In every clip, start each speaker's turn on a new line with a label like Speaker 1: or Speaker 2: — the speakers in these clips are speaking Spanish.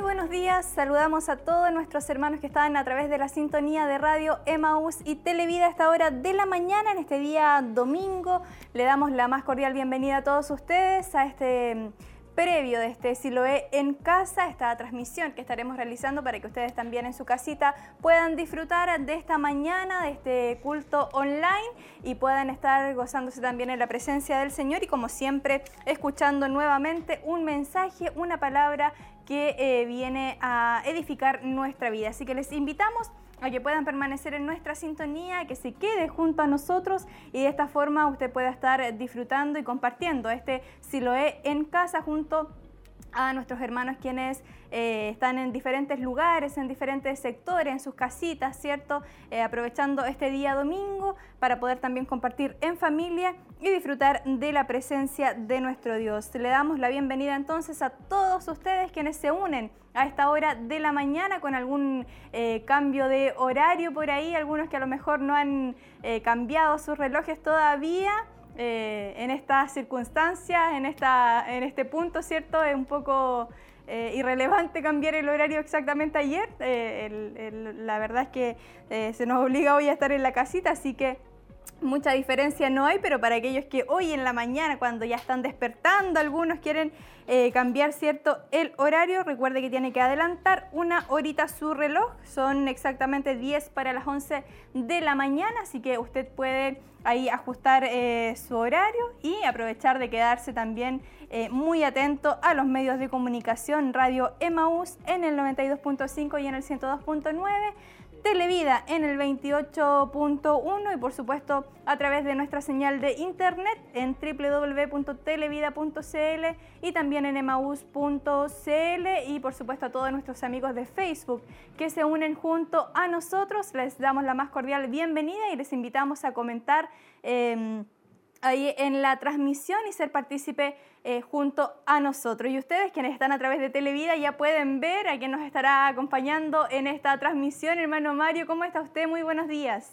Speaker 1: Muy buenos días, saludamos a todos nuestros hermanos que están a través de la sintonía de radio Emaús y Televida a esta hora de la mañana, en este día domingo. Le damos la más cordial bienvenida a todos ustedes a este previo de este Siloé en casa, esta transmisión que estaremos realizando para que ustedes también en su casita puedan disfrutar de esta mañana, de este culto online y puedan estar gozándose también en la presencia del Señor y como siempre escuchando nuevamente un mensaje, una palabra que eh, viene a edificar nuestra vida. Así que les invitamos a que puedan permanecer en nuestra sintonía, que se quede junto a nosotros y de esta forma usted pueda estar disfrutando y compartiendo este Siloé en casa junto a nuestros hermanos quienes eh, están en diferentes lugares, en diferentes sectores, en sus casitas, ¿cierto? Eh, aprovechando este día domingo para poder también compartir en familia y disfrutar de la presencia de nuestro Dios. Le damos la bienvenida entonces a todos ustedes quienes se unen a esta hora de la mañana con algún eh, cambio de horario por ahí, algunos que a lo mejor no han cambiado sus relojes todavía. En estas circunstancias, en, esta, en este punto, ¿cierto? Es un poco eh, irrelevante cambiar el horario exactamente ayer. Eh, la verdad es que eh, se nos obliga hoy a estar en la casita, así que mucha diferencia no hay, pero para aquellos que hoy en la mañana, cuando ya están despertando, algunos quieren cambiar cierto el horario, recuerde que tiene que adelantar una horita su reloj, son exactamente 10 para las 11 de la mañana, así que usted puede ahí ajustar su horario y aprovechar de quedarse también eh, muy atento a los medios de comunicación, Radio Emaús en el 92.5 y en el 102.9. Televida en el 28.1 y por supuesto a través de nuestra señal de internet en www.televida.cl y también en emaús.cl y por supuesto a todos nuestros amigos de Facebook que se unen junto a nosotros. Les damos la más cordial bienvenida y les invitamos a comentar. Em, ahí en la transmisión y ser partícipe eh, junto a nosotros. Y ustedes quienes están a través de Televida ya pueden ver a quien nos estará acompañando en esta transmisión. Hermano Mario, ¿cómo está usted? Muy buenos días.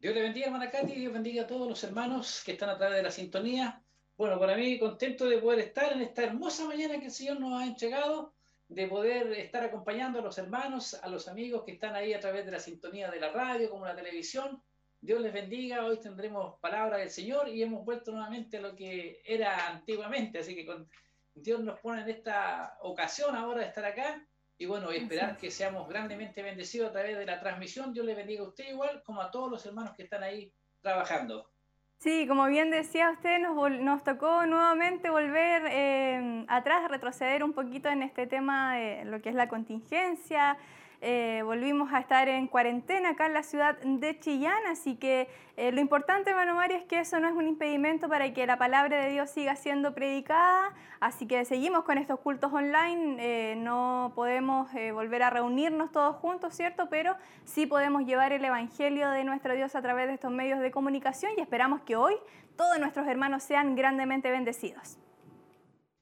Speaker 2: Dios le bendiga, hermana Katy, Dios bendiga a todos los hermanos que están a través de la sintonía. Bueno, para mí contento de poder estar en esta hermosa mañana que el Señor nos ha entregado, de poder estar acompañando a los hermanos, a los amigos que están ahí a través de la sintonía de la radio, como la televisión, Dios les bendiga, hoy tendremos palabra del Señor y hemos vuelto nuevamente a lo que era antiguamente, así que con, Dios nos pone en esta ocasión ahora de estar acá y bueno, esperar que seamos grandemente bendecidos a través de la transmisión. Dios les bendiga a usted igual como a todos los hermanos que están ahí trabajando.
Speaker 1: Sí, como bien decía usted, nos, nos tocó nuevamente volver eh, atrás, retroceder un poquito en este tema de lo que es la contingencia, eh, volvimos a estar en cuarentena acá en la ciudad de Chillán, así que eh, lo importante, hermano Mario, es que eso no es un impedimento para que la palabra de Dios siga siendo predicada, así que seguimos con estos cultos online, eh, no podemos volver a reunirnos todos juntos, ¿cierto? Pero sí podemos llevar el Evangelio de nuestro Dios a través de estos medios de comunicación y esperamos que hoy todos nuestros hermanos sean grandemente bendecidos.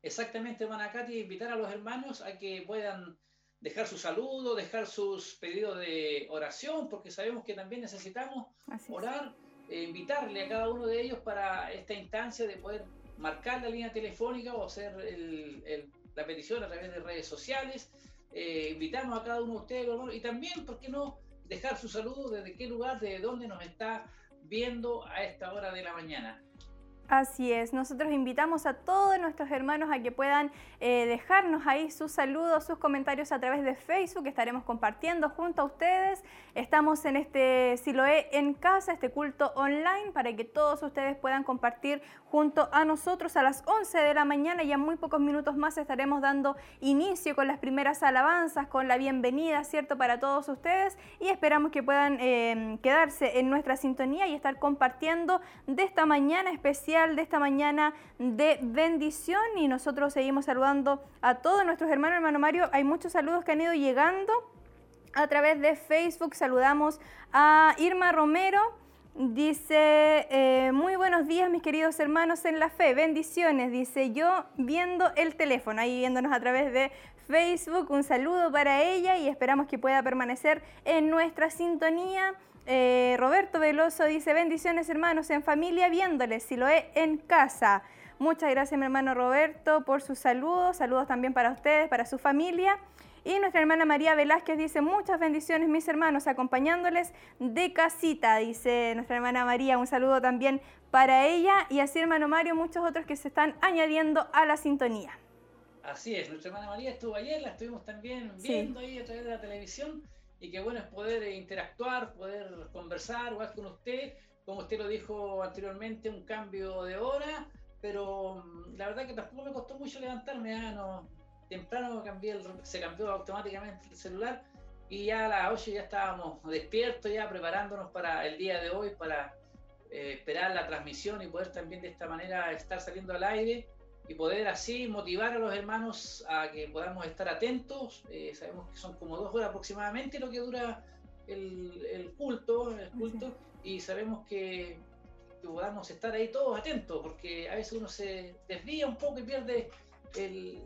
Speaker 2: Exactamente, hermana Katy, invitar a los hermanos a que puedan dejar su saludo, dejar sus pedidos de oración, porque sabemos que también necesitamos orar, eh, invitarle a cada uno de ellos para esta instancia de poder marcar la línea telefónica o hacer la petición a través de redes sociales. Eh, invitamos a cada uno de ustedes, y también, ¿por qué no dejar su saludo desde qué lugar, desde dónde nos está viendo a esta hora de la mañana?
Speaker 1: Así es, nosotros invitamos a todos nuestros hermanos a que puedan eh, dejarnos ahí sus saludos, sus comentarios a través de Facebook, que estaremos compartiendo junto a ustedes. Estamos en este Siloé en casa, este culto online, para que todos ustedes puedan compartir junto a nosotros a las 11 de la mañana y en muy pocos minutos más estaremos dando inicio con las primeras alabanzas, con la bienvenida, ¿cierto?, para todos ustedes y esperamos que puedan eh, quedarse en nuestra sintonía y estar compartiendo de esta mañana especial de esta mañana de bendición y nosotros seguimos saludando a todos nuestros hermanos. Hermano Mario, hay muchos saludos que han ido llegando a través de Facebook. Saludamos a Irma Romero. Dice, eh, muy buenos días mis queridos hermanos en la fe, bendiciones, dice yo viendo el teléfono, ahí viéndonos a través de Facebook, un saludo para ella y esperamos que pueda permanecer en nuestra sintonía. Eh, Roberto Veloso dice, bendiciones hermanos en familia viéndoles, si lo es en casa. Muchas gracias mi hermano Roberto por sus saludos, saludos también para ustedes, para su familia. Y nuestra hermana María Velázquez dice, muchas bendiciones mis hermanos, acompañándoles de casita, dice nuestra hermana María, un saludo también para ella y así hermano Mario, muchos otros que se están añadiendo a la sintonía.
Speaker 2: Así es, nuestra hermana María estuvo ayer, la estuvimos también viendo ahí a través de la televisión y qué bueno es poder interactuar, poder conversar, igual con usted, como usted lo dijo anteriormente, un cambio de hora, pero mm, la verdad que tampoco me costó mucho levantarme, ¿ah? no, temprano cambié se cambió automáticamente el celular y ya a las 8 ya estábamos despiertos, ya preparándonos para el día de hoy, para eh, esperar la transmisión y poder también de esta manera estar saliendo al aire y poder así motivar a los hermanos a que podamos estar atentos. Eh, sabemos que son como dos horas aproximadamente lo que dura el, culto, el culto y sabemos que, que, podamos estar ahí todos atentos, porque a veces uno se desvía un poco y pierde el,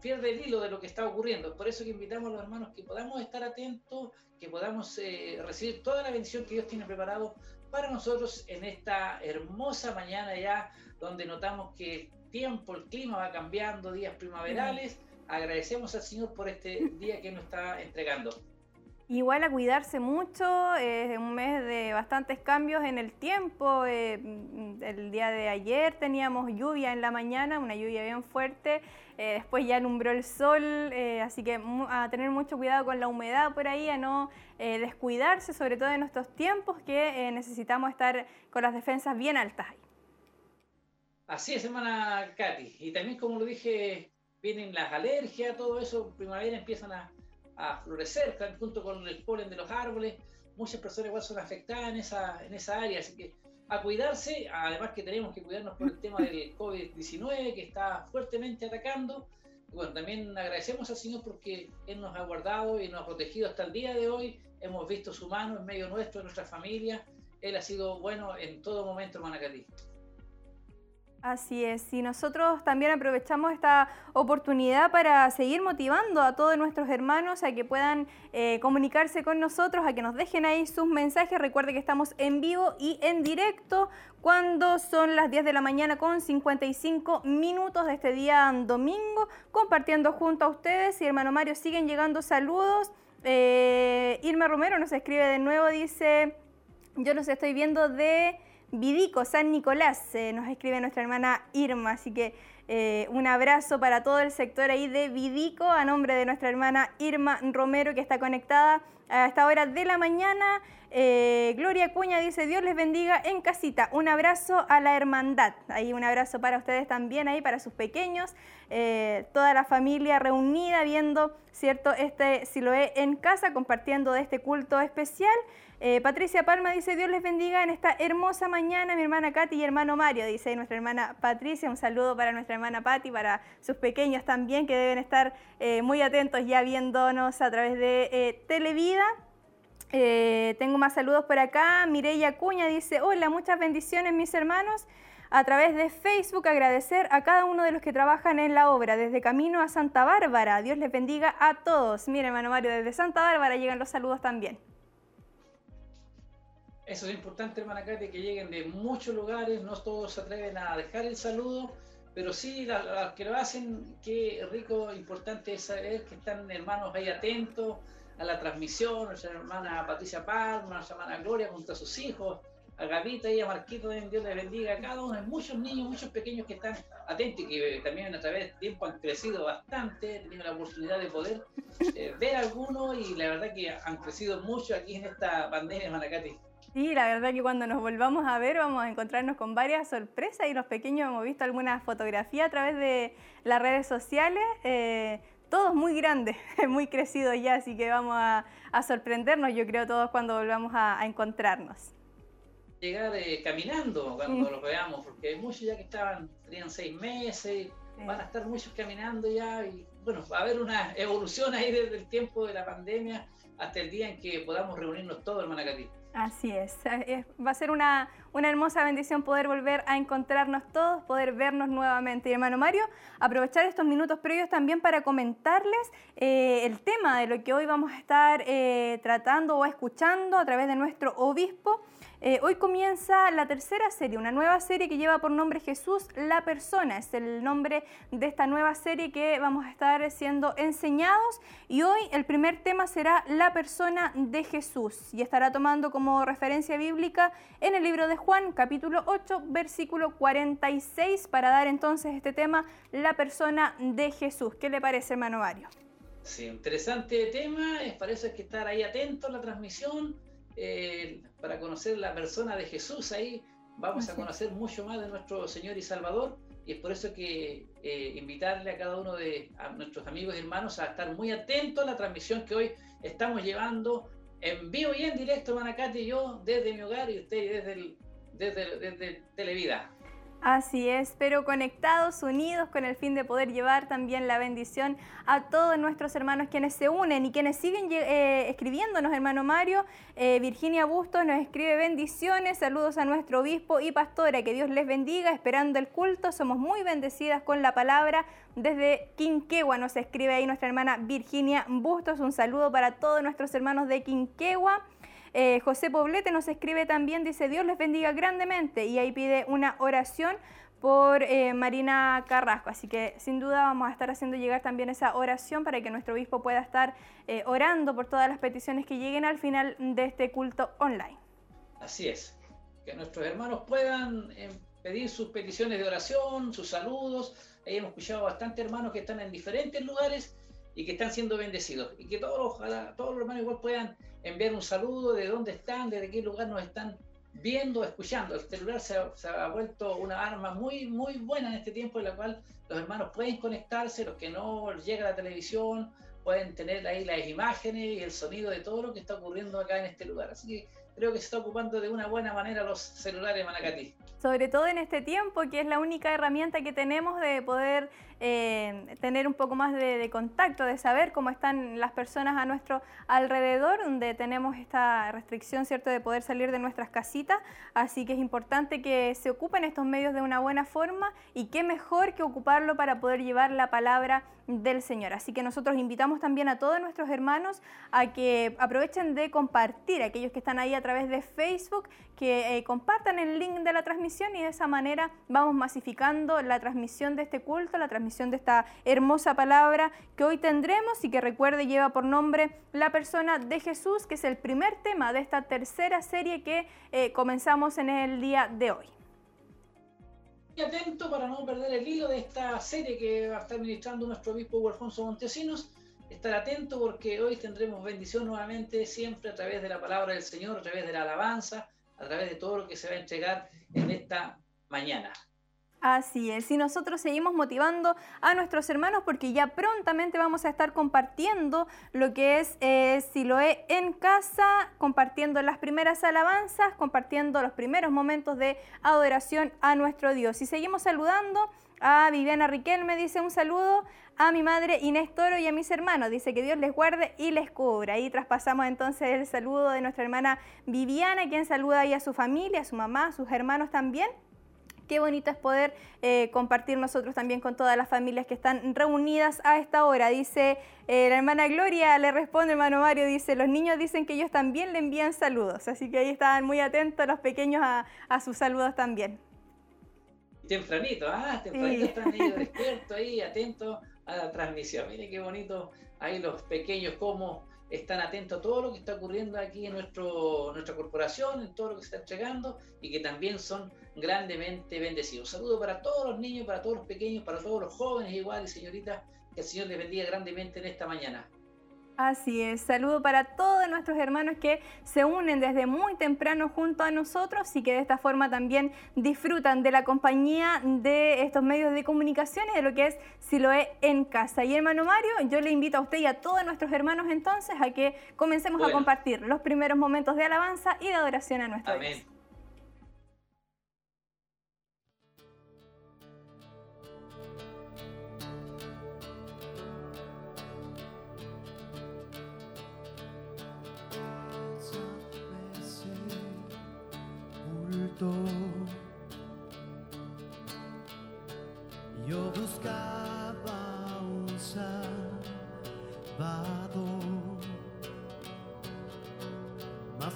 Speaker 2: pierde el hilo de lo que está ocurriendo. Por eso que invitamos a los hermanos que podamos estar atentos, que podamos eh, recibir toda la bendición que Dios tiene preparado para nosotros en esta hermosa mañana ya, donde notamos que el tiempo, el clima va cambiando, días primaverales. Agradecemos al Señor por este día que nos está entregando.
Speaker 1: Igual a cuidarse mucho, es un mes de bastantes cambios en el tiempo. Eh, el día de ayer teníamos lluvia en la mañana, una lluvia bien fuerte, eh, después ya alumbró el sol, eh, así que a tener mucho cuidado con la humedad por ahí, a no descuidarse, sobre todo en estos tiempos que necesitamos estar con las defensas bien altas.
Speaker 2: Así es, hermana Katy. Y también, como lo dije, vienen las alergias, todo eso, primavera empiezan a a florecer junto con el polen de los árboles. Muchas personas igual son afectadas en esa, en esa área, así que a cuidarse, además que tenemos que cuidarnos por el tema del COVID-19 que está fuertemente atacando. Bueno, también agradecemos al Señor porque Él nos ha guardado y nos ha protegido hasta el día de hoy. Hemos visto su mano en medio nuestro, en nuestra familia. Él ha sido bueno en todo momento, hermana Katy.
Speaker 1: Así es, y nosotros también aprovechamos esta oportunidad para seguir motivando a todos nuestros hermanos a que puedan eh, comunicarse con nosotros, a que nos dejen ahí sus mensajes. Recuerde que estamos en vivo y en directo cuando son las 10 de la mañana con 55 minutos de este día domingo, compartiendo junto a ustedes. Y hermano Mario, siguen llegando saludos. Eh, Irma Romero nos escribe de nuevo, dice, yo los estoy viendo de... Vidico, San Nicolás, eh, nos escribe nuestra hermana Irma, así que eh, un abrazo para todo el sector ahí de Vidico, a nombre de nuestra hermana Irma Romero, que está conectada a esta hora de la mañana. Eh, Gloria Cuña dice, Dios les bendiga en casita. Un abrazo a la hermandad. Ahí un abrazo para ustedes también, ahí para sus pequeños. toda la familia reunida viendo, ¿cierto? Este Siloé en casa, compartiendo de este culto especial. Eh, Patricia Palma dice, Dios les bendiga en esta hermosa mañana, mi hermana Katy y hermano Mario, dice nuestra hermana Patricia. Un saludo para nuestra hermana Patti, para sus pequeños también, que deben estar eh, muy atentos ya viéndonos a través de eh, Televida. tengo más saludos por acá. Mireya Cuña dice, hola, muchas bendiciones mis hermanos. A través de Facebook agradecer a cada uno de los que trabajan en la obra, desde Camino a Santa Bárbara. Dios les bendiga a todos. Mire, hermano Mario, desde Santa Bárbara llegan los saludos también.
Speaker 2: Eso es importante, hermana Katy, que lleguen de muchos lugares, no todos se atreven a dejar el saludo, pero sí los que lo hacen, qué rico, importante es saber que están hermanos ahí atentos a la transmisión, nuestra hermana Patricia Palma, nuestra hermana Gloria junto a sus hijos, a Gavita y a Marquito, Dios les bendiga. A cada uno, hay muchos niños, muchos pequeños que están atentos y que también a través del tiempo han crecido bastante, he tenido la oportunidad de poder eh, ver algunos y la verdad que han crecido mucho aquí en esta pandemia, hermana Katy.
Speaker 1: Sí, la verdad que cuando nos volvamos a ver vamos a encontrarnos con varias sorpresas y los pequeños hemos visto algunas fotografías a través de las redes sociales, eh, todos muy grandes, muy crecidos ya, así que vamos a, sorprendernos yo creo todos cuando volvamos a, encontrarnos.
Speaker 2: Llegar eh, caminando cuando los veamos, porque hay muchos ya que estaban, tenían seis meses, van a estar muchos caminando ya y bueno, va a haber una evolución ahí desde el tiempo de la pandemia hasta el día en que podamos reunirnos todos, hermana Katy.
Speaker 1: Así es, va a ser una, una hermosa bendición poder volver a encontrarnos todos, poder vernos nuevamente. Y hermano Mario, aprovechar estos minutos previos también para comentarles eh, el tema de lo que hoy vamos a estar eh, tratando o escuchando a través de nuestro obispo. Eh, hoy comienza la tercera serie, una nueva serie que lleva por nombre Jesús la persona. Es el nombre de esta nueva serie que vamos a estar siendo enseñados. Y hoy el primer tema será la persona de Jesús y estará tomando como referencia bíblica en el libro de Juan, capítulo 8, versículo 46, para dar entonces este tema, la persona de Jesús. ¿Qué le parece, hermano Mario?
Speaker 2: Sí, interesante tema. Eso hay que estar ahí atento a la transmisión eh, para conocer la persona de Jesús ahí, vamos a conocer mucho más de nuestro Señor y Salvador. Y es por eso que eh, invitarle a cada uno de nuestros amigos y hermanos a estar muy atentos a la transmisión que hoy estamos llevando en vivo y en directo, Manacate y yo, desde mi hogar y usted desde, el, desde, desde Televida.
Speaker 1: Así es, pero conectados, unidos con el fin de poder llevar también la bendición a todos nuestros hermanos quienes se unen y quienes siguen eh, escribiéndonos, hermano Mario. Eh, Virginia Bustos nos escribe bendiciones, saludos a nuestro obispo y pastora, que Dios les bendiga, esperando el culto. Somos muy bendecidas con la palabra. Desde Quinquegua nos escribe ahí nuestra hermana Virginia Bustos. Un saludo para todos nuestros hermanos de Quinquegua. Eh, José Poblete nos escribe también, dice, Dios les bendiga grandemente y ahí pide una oración por eh, Marina Carrasco. Así que sin duda vamos a estar haciendo llegar también esa oración para que nuestro obispo pueda estar eh, orando por todas las peticiones que lleguen al final de este culto online.
Speaker 2: Así es, que nuestros hermanos puedan pedir sus peticiones de oración, sus saludos. Ahí hemos escuchado bastante hermanos que están en diferentes lugares y que están siendo bendecidos. Y que todos, todos los hermanos igual puedan enviar un saludo de dónde están, desde qué lugar nos están viendo, escuchando. El celular se ha, vuelto una arma muy, muy buena en este tiempo en la cual los hermanos pueden conectarse, los que no llega a la televisión, pueden tener ahí las imágenes y el sonido de todo lo que está ocurriendo acá en este lugar. Así que creo que se está ocupando de una buena manera los celulares Manacatí.
Speaker 1: Sobre todo en este tiempo, que es la única herramienta que tenemos de poder eh, tener un poco más de, contacto, de saber cómo están las personas a nuestro alrededor, donde tenemos esta restricción, ¿cierto?, de poder salir de nuestras casitas. Así que es importante que se ocupen estos medios de una buena forma y qué mejor que ocuparlo para poder llevar la palabra del Señor. Así que nosotros invitamos también a todos nuestros hermanos a que aprovechen de compartir, aquellos que están ahí a través de Facebook, que eh, compartan el link de la transmisión y de esa manera vamos masificando la transmisión de este culto, la transmisión de esta hermosa palabra que hoy tendremos y que recuerde lleva por nombre la persona de Jesús, que es el primer tema de esta tercera serie que eh, comenzamos en el día de hoy
Speaker 2: atento para no perder el hilo de esta serie que va a estar ministrando nuestro obispo Alfonso Montesinos. Estar atento porque hoy tendremos bendición nuevamente, siempre a través de la palabra del Señor, a través de la alabanza, a través de todo lo que se va a entregar en esta mañana.
Speaker 1: Así es, y nosotros seguimos motivando a nuestros hermanos porque ya prontamente vamos a estar compartiendo lo que es eh, Siloé en casa, compartiendo las primeras alabanzas, compartiendo los primeros momentos de adoración a nuestro Dios. Y seguimos saludando a Viviana Riquelme, dice un saludo a mi madre Inés Toro y a mis hermanos. Dice que Dios les guarde y les cubra. Ahí traspasamos entonces el saludo de nuestra hermana Viviana, quien saluda ahí a su familia, a su mamá, a sus hermanos también qué bonito es poder eh, compartir nosotros también con todas las familias que están reunidas a esta hora. Dice eh, la hermana Gloria, le responde hermano Mario, dice, los niños dicen que ellos también le envían saludos, así que ahí estaban muy atentos los pequeños a, sus saludos también.
Speaker 2: Tempranito, ah, tempranito están ellos despiertos ahí, atentos a la transmisión. Mire qué bonito ahí los pequeños como están atentos a todo lo que está ocurriendo aquí en nuestro, nuestra corporación, en todo lo que está entregando y que también son grandemente bendecidos. Un saludo para todos los niños, para todos los pequeños, para todos los jóvenes igual y señoritas, que el Señor les bendiga grandemente en esta mañana.
Speaker 1: Así es, saludo para todos nuestros hermanos que se unen desde muy temprano junto a nosotros y que de esta forma también disfrutan de la compañía de estos medios de comunicación y de lo que es Siloé en casa. Y hermano Mario, yo le invito a usted y a todos nuestros hermanos entonces a que comencemos a compartir los primeros momentos de alabanza y de adoración a nuestro Dios.
Speaker 3: Yo buscaba un salvador, mas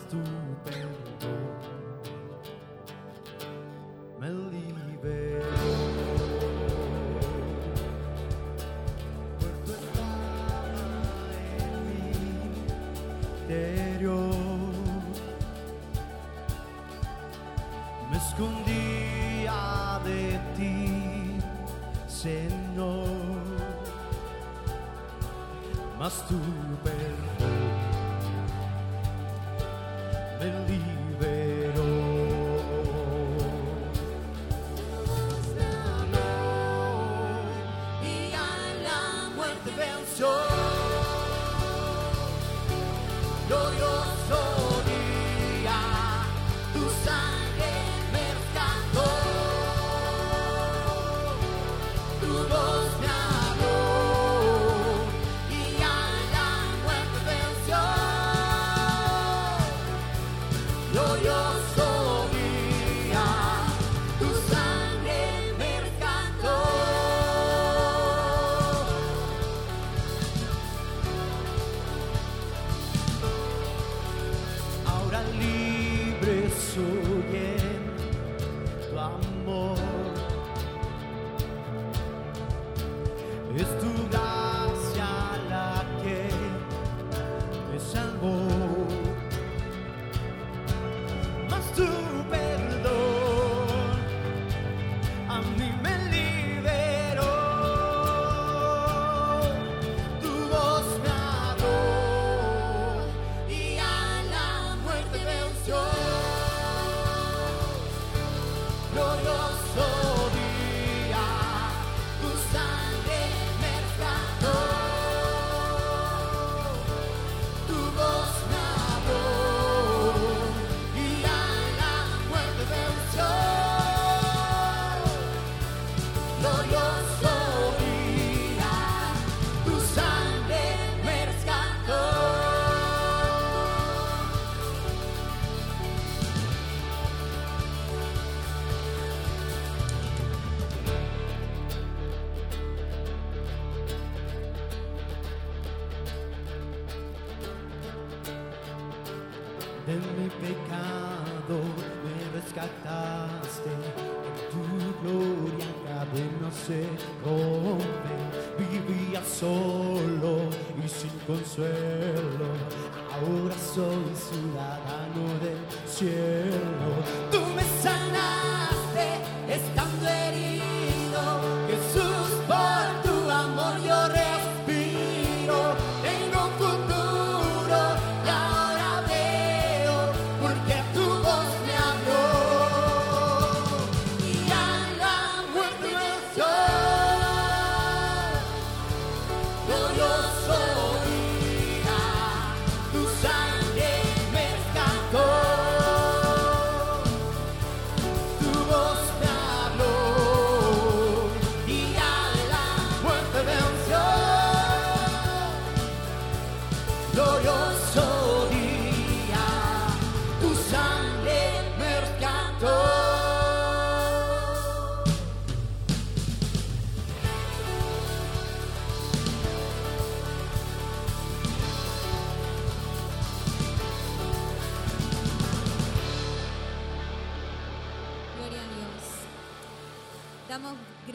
Speaker 3: perdón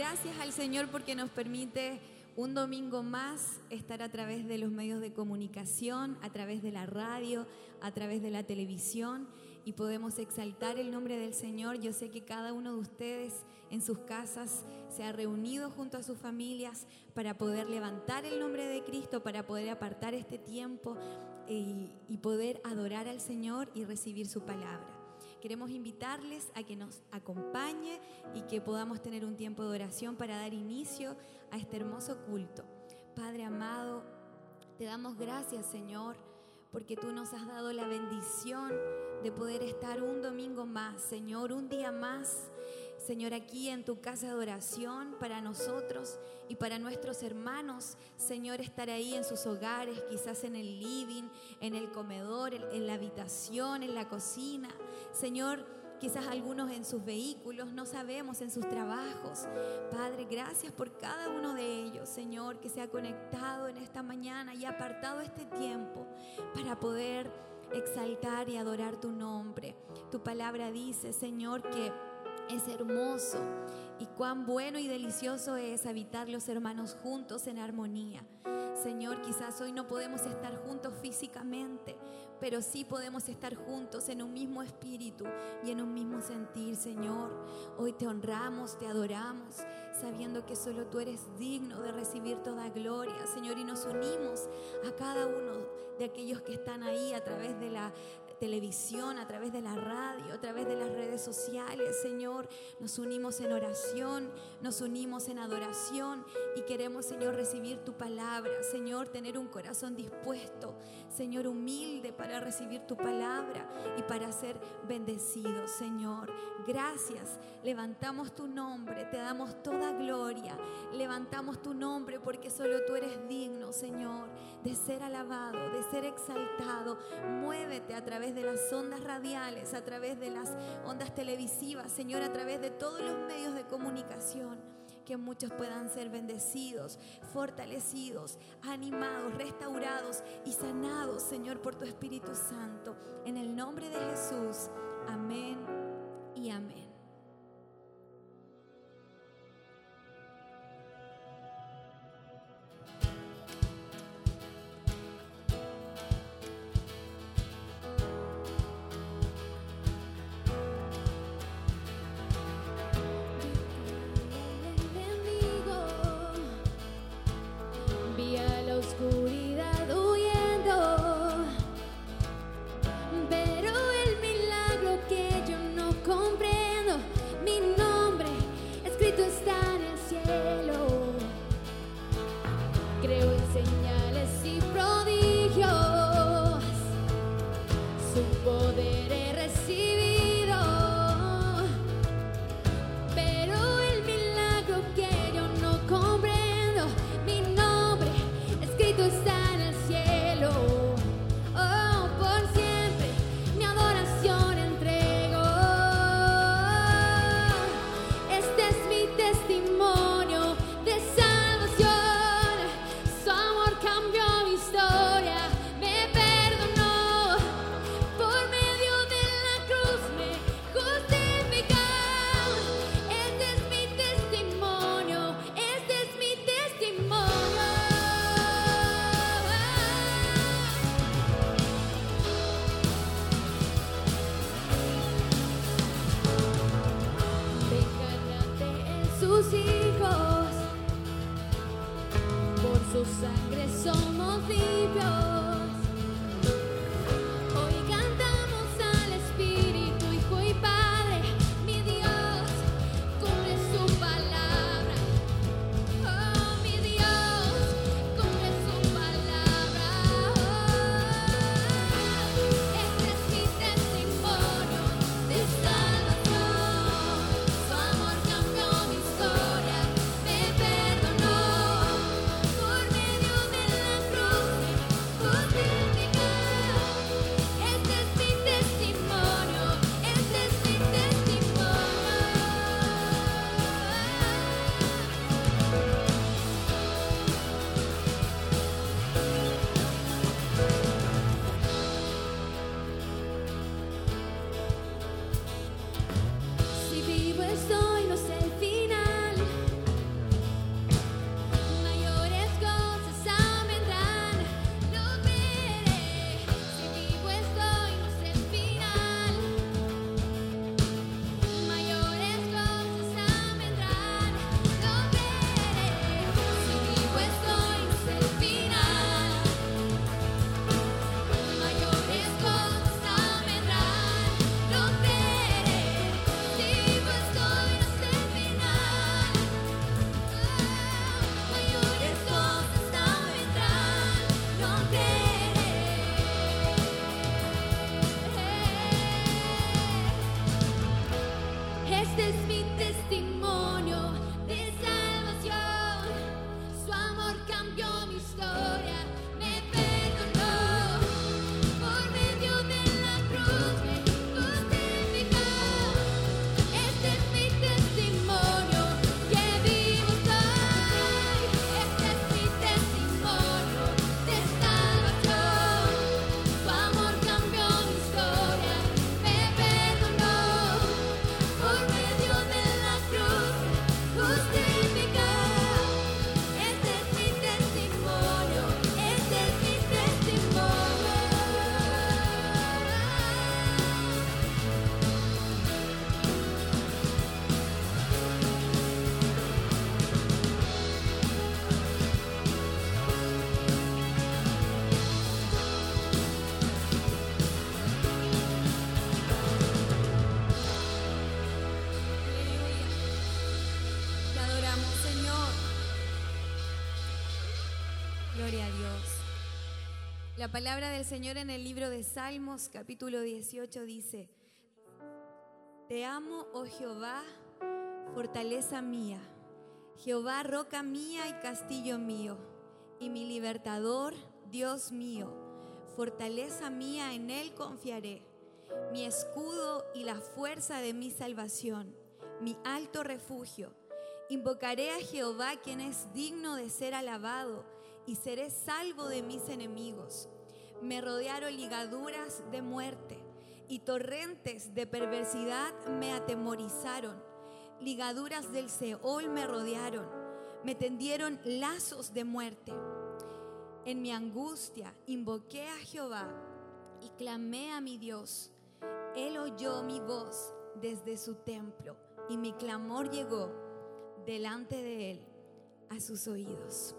Speaker 4: gracias al Señor porque nos permite un domingo más estar a través de los medios de comunicación, a través de la radio, a través de la televisión y podemos exaltar el nombre del Señor. Yo sé que cada uno de ustedes en sus casas se ha reunido junto a sus familias para poder levantar el nombre de Cristo, para poder apartar este tiempo y, y poder adorar al Señor y recibir su palabra. Queremos invitarles a que nos acompañe y que podamos tener un tiempo de oración para dar inicio a este hermoso culto. Padre amado, te damos gracias, Señor, porque tú nos has dado la bendición de poder estar un domingo más, Señor, un día más. Señor, aquí en tu casa de oración para nosotros y para nuestros hermanos, Señor, estar ahí en sus hogares, quizás en el living, en el comedor, en, la habitación, en la cocina. Señor, quizás algunos en sus vehículos, no sabemos, en sus trabajos. Padre, gracias por cada uno de ellos, Señor, que se ha conectado en esta mañana y apartado este tiempo para poder exaltar y adorar tu nombre. Tu palabra dice, Señor, que es hermoso y cuán bueno y delicioso es habitar los hermanos juntos en armonía. Señor, quizás hoy no podemos estar juntos físicamente, pero sí podemos estar juntos en un mismo espíritu y en un mismo sentir, Señor. Hoy te honramos, te adoramos, sabiendo que solo tú eres digno de recibir toda gloria, Señor, y nos unimos a cada uno de aquellos que están ahí a través de la televisión, a través de la radio, a través de las redes sociales, Señor. Nos unimos en oración, nos unimos en adoración y queremos, Señor, recibir tu palabra, Señor, tener un corazón dispuesto, Señor, humilde para recibir tu palabra y para ser bendecidos, Señor. Gracias, levantamos tu nombre, te damos toda gloria, levantamos tu nombre porque solo tú eres digno, Señor, de ser alabado, de ser exaltado. Muévete a través de las ondas radiales, a través de las ondas televisivas, Señor, a través de todos los medios de comunicación. Que muchos puedan ser bendecidos, fortalecidos, animados, restaurados y sanados, Señor, por tu Espíritu Santo. En el nombre de Jesús. Amén y amén. La palabra del Señor en el libro de Salmos, capítulo 18, dice, Te amo, oh Jehová, fortaleza mía, Jehová, roca mía y castillo mío, y mi libertador, Dios mío, fortaleza mía, en él confiaré, mi escudo y la fuerza de mi salvación, mi alto refugio. Invocaré a Jehová, quien es digno de ser alabado, y seré salvo de mis enemigos. Me rodearon ligaduras de muerte, y torrentes de perversidad me atemorizaron. Ligaduras del Seol me rodearon, me tendieron lazos de muerte. En mi angustia invoqué a Jehová y clamé a mi Dios. Él oyó mi voz desde su templo y mi clamor llegó delante de él a sus oídos.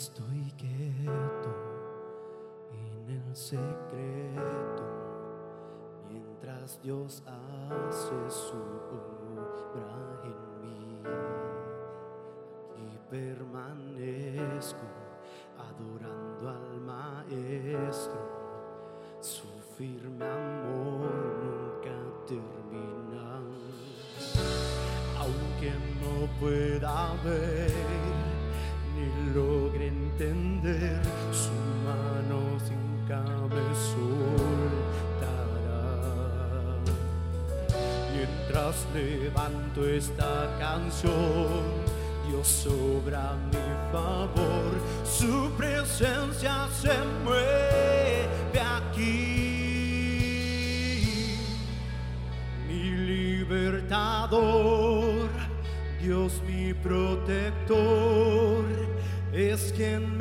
Speaker 3: Estoy quieto en el secreto, mientras Dios hace su obra en mí. Aquí permanezco adorando al Maestro, su firme amor nunca termina aunque no pueda ver levanto esta canción, Dios sobra a mi favor, su presencia se mueve aquí. Mi libertador, Dios mi protector, es quien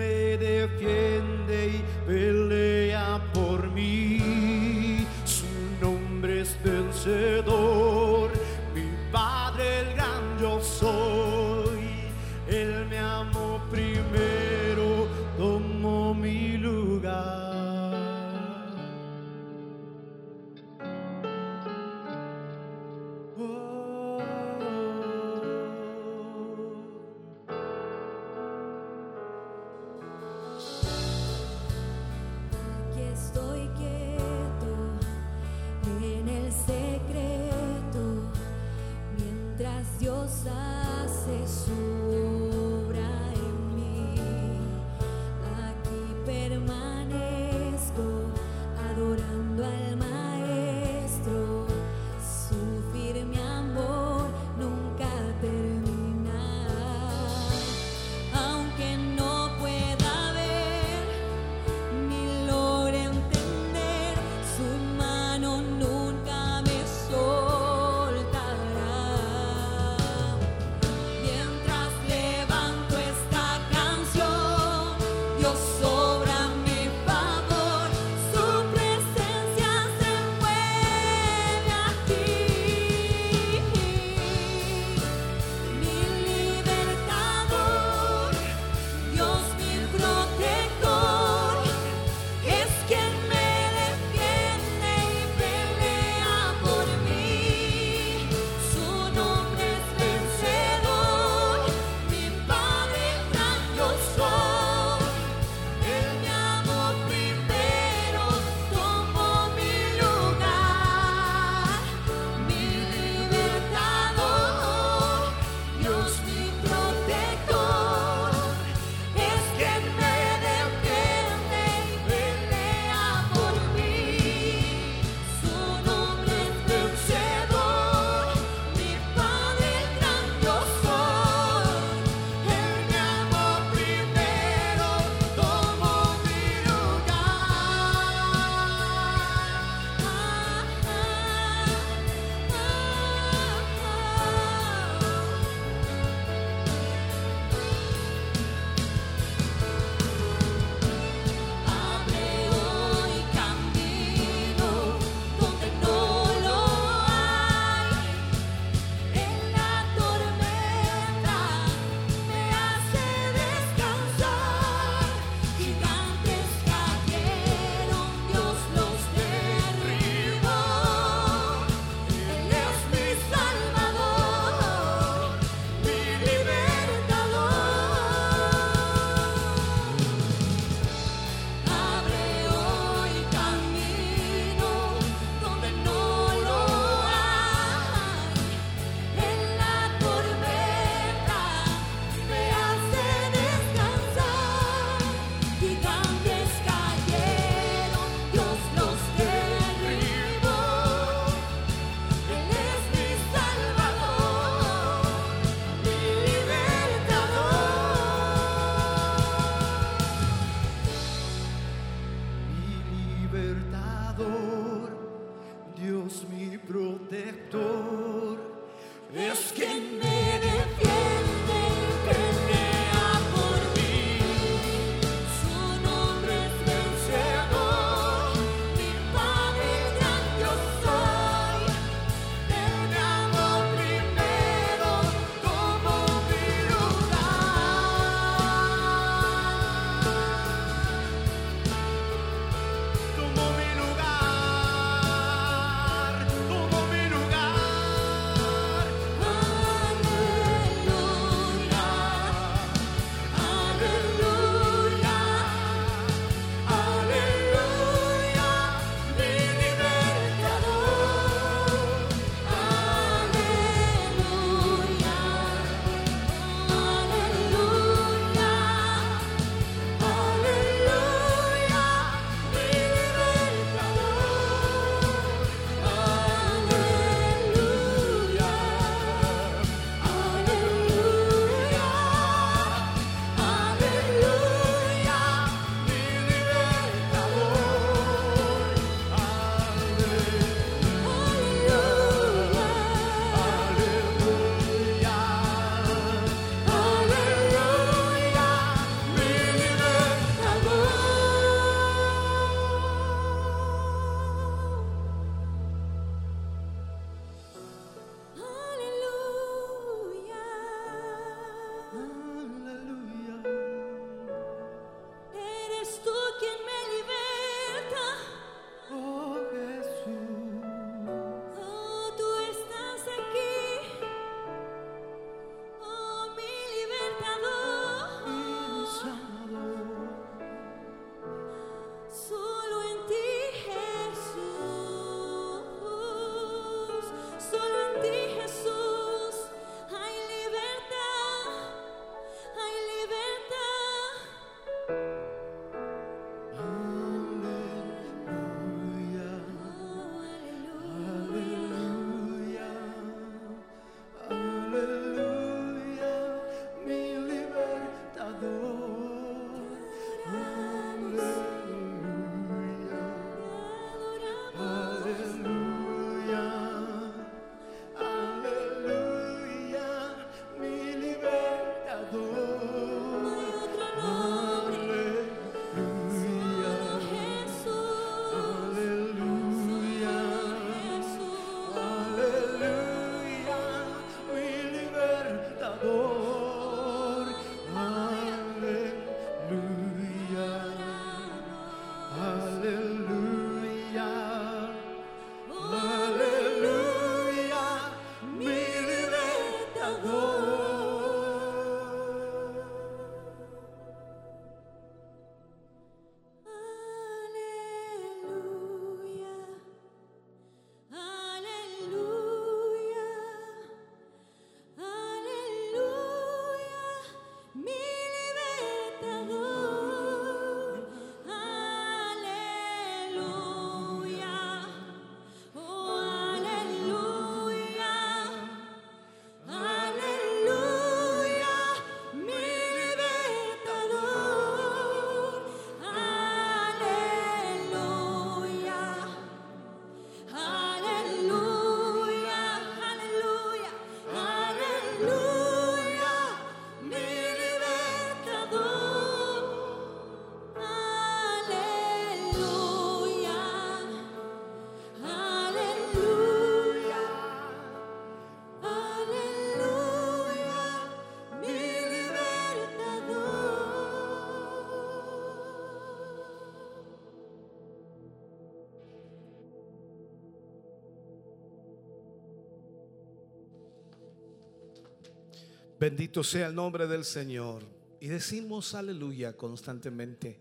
Speaker 5: Bendito sea el nombre del Señor. Y decimos aleluya constantemente.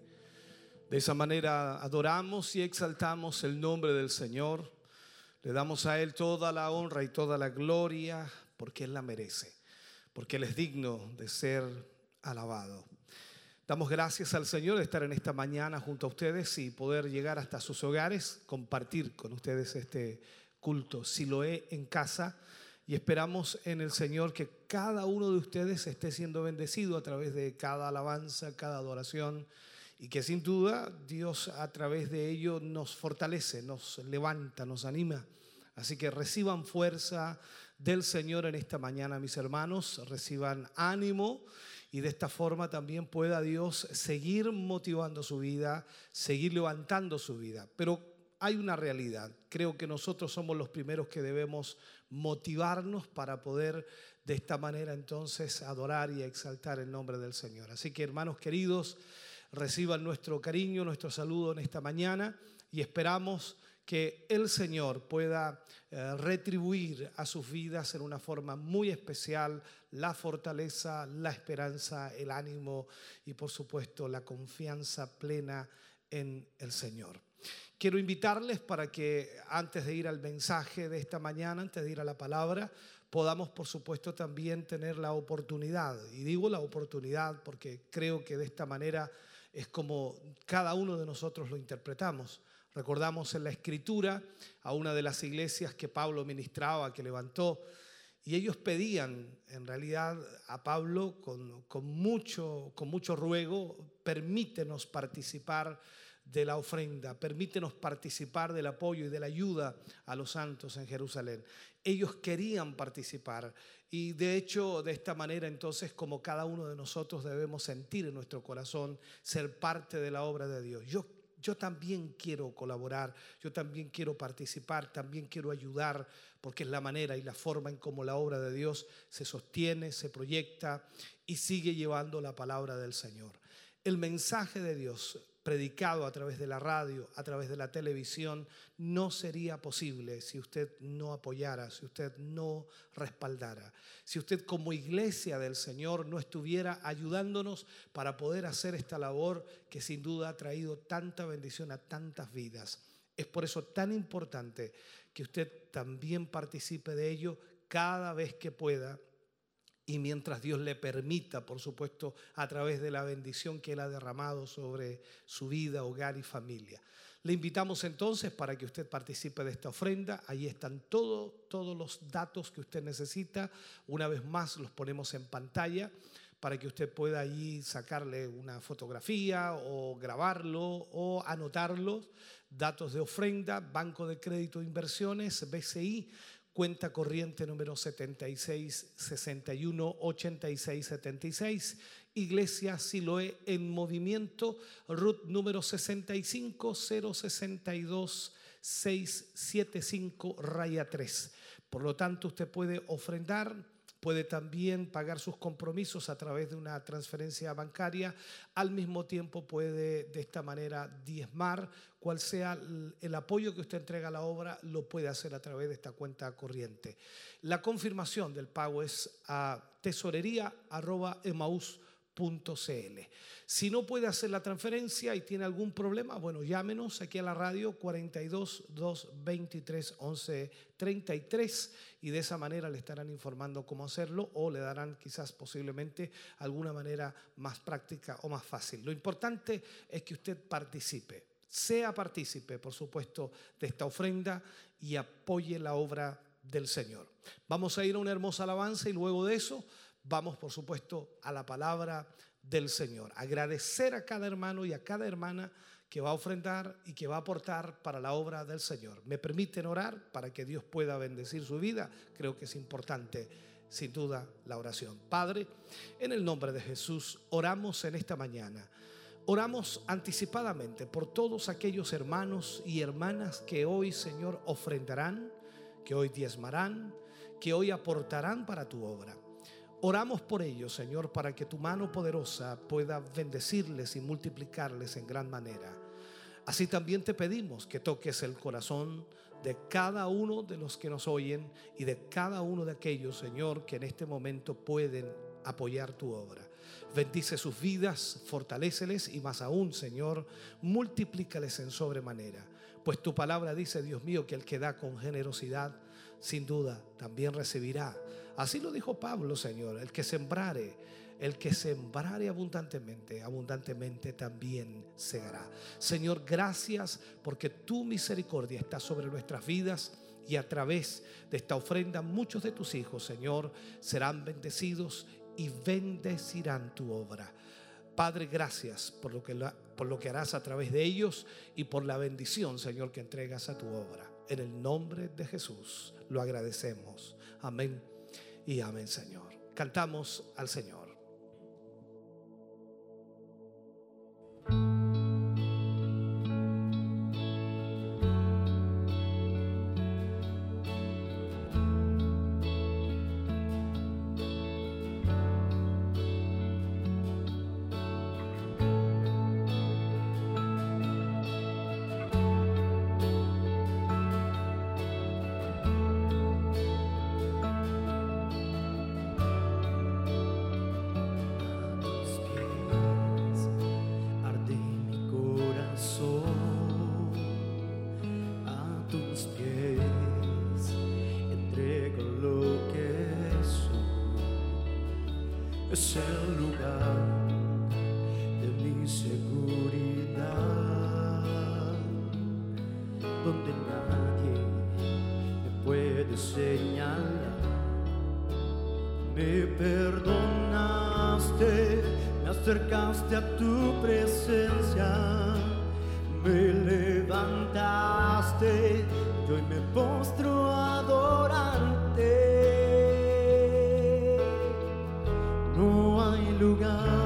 Speaker 5: De esa manera adoramos y exaltamos el nombre del Señor. Le damos a Él toda la honra y toda la gloria porque Él la merece, porque Él es digno de ser alabado. Damos gracias al Señor de estar en esta mañana junto a ustedes y poder llegar hasta sus hogares, compartir con ustedes este culto, si lo he en casa. Y esperamos en el Señor que cada uno de ustedes esté siendo bendecido a través de cada alabanza, cada adoración. Y que sin duda Dios a través de ello nos fortalece, nos levanta, nos anima. Así que reciban fuerza, del Señor en esta mañana, mis hermanos. Reciban ánimo y de esta forma también pueda Dios seguir motivando su vida, seguir levantando su vida. Pero hay una realidad. Creo que nosotros somos los primeros que debemos motivarnos para poder de esta manera entonces adorar y exaltar el nombre del Señor. Así que hermanos queridos, reciban nuestro cariño, nuestro saludo en esta mañana y esperamos que el Señor pueda eh, retribuir a sus vidas en una forma muy especial la fortaleza, la esperanza, el ánimo y por supuesto la confianza plena en el Señor. Quiero invitarles para que antes de ir al mensaje de esta mañana, antes de ir a la palabra, podamos por supuesto también tener la oportunidad, y digo la oportunidad porque creo que de esta manera es como cada uno de nosotros lo interpretamos. Recordamos en la escritura a una de las iglesias que Pablo ministraba, que levantó, y ellos pedían en realidad a Pablo con, mucho, con mucho ruego, permítenos participar de la ofrenda, permítenos participar del apoyo y de la ayuda a los santos en Jerusalén. Ellos querían participar y de hecho de esta manera entonces como cada uno de nosotros debemos sentir en nuestro corazón ser parte de la obra de Dios. Yo yo también quiero colaborar, yo también quiero participar, también quiero ayudar, porque es la manera y la forma en cómo la obra de Dios se sostiene, se proyecta y sigue llevando la palabra del Señor. El mensaje de Dios predicado a través de la radio, a través de la televisión, no sería posible si usted no apoyara, si usted no respaldara, si usted como iglesia del Señor no estuviera ayudándonos para poder hacer esta labor que sin duda ha traído tanta bendición a tantas vidas. Es por eso tan importante que usted también participe de ello cada vez que pueda y mientras Dios le permita, por supuesto, a través de la bendición que Él ha derramado sobre su vida, hogar y familia. Le invitamos entonces para que usted participe de esta ofrenda. Ahí están todo, todos los datos que usted necesita. Una vez más los ponemos en pantalla para que usted pueda allí sacarle una fotografía o grabarlo o anotarlo. Datos de ofrenda, Banco de Crédito de Inversiones, BCI cuenta corriente número 76 61 86 76, Iglesia Siloé en movimiento, RUT número 65 062 675 raya 3. Por lo tanto, usted puede ofrendar puede también pagar sus compromisos a través de una transferencia bancaria, al mismo tiempo puede de esta manera diezmar, cual sea el apoyo que usted entrega a la obra, lo puede hacer a través de esta cuenta corriente. La confirmación del pago es a tesorería.emaús.com si no puede hacer la transferencia y tiene algún problema, bueno, llámenos aquí a la radio 42 223 11 33 y de esa manera le estarán informando cómo hacerlo o le darán quizás posiblemente alguna manera más práctica o más fácil. Lo importante es que usted participe, sea partícipe, por supuesto, de esta ofrenda y apoye la obra del Señor. Vamos a ir a una hermosa alabanza y luego de eso vamos, por supuesto, a la palabra del Señor. Agradecer a cada hermano y a cada hermana que va a ofrendar y que va a aportar para la obra del Señor. ¿Me permiten orar para que Dios pueda bendecir su vida? Creo que es importante, sin duda, la oración. Padre, en el nombre de Jesús, oramos en esta mañana. Oramos anticipadamente por todos aquellos hermanos y hermanas que hoy, Señor, ofrendarán, que hoy diezmarán, que hoy aportarán para tu obra. Oramos por ellos, Señor, para que tu mano poderosa pueda bendecirles y multiplicarles en gran manera. Así también te pedimos que toques el corazón de cada uno de los que nos oyen y de cada uno de aquellos, Señor, que en este momento pueden apoyar tu obra. Bendice sus vidas, fortaléceles y más aún, Señor, multiplícales en sobremanera. Pues tu palabra dice, Dios mío, que el que da con generosidad, sin duda, también recibirá Así lo dijo Pablo, Señor, el que sembrare, el que sembrare abundantemente, abundantemente también segará. Señor, gracias porque tu misericordia está sobre nuestras vidas y a través de esta ofrenda muchos de tus hijos, Señor, serán bendecidos y bendecirán tu obra. Padre, gracias por lo, que por lo que harás a través de ellos y por la bendición, Señor, que entregas a tu obra. En el nombre de Jesús lo agradecemos. Amén y amén, Señor. Cantamos al Señor.
Speaker 3: de señalar. Me perdonaste, me acercaste a tu presencia, me levantaste y hoy me postro a. No hay lugar.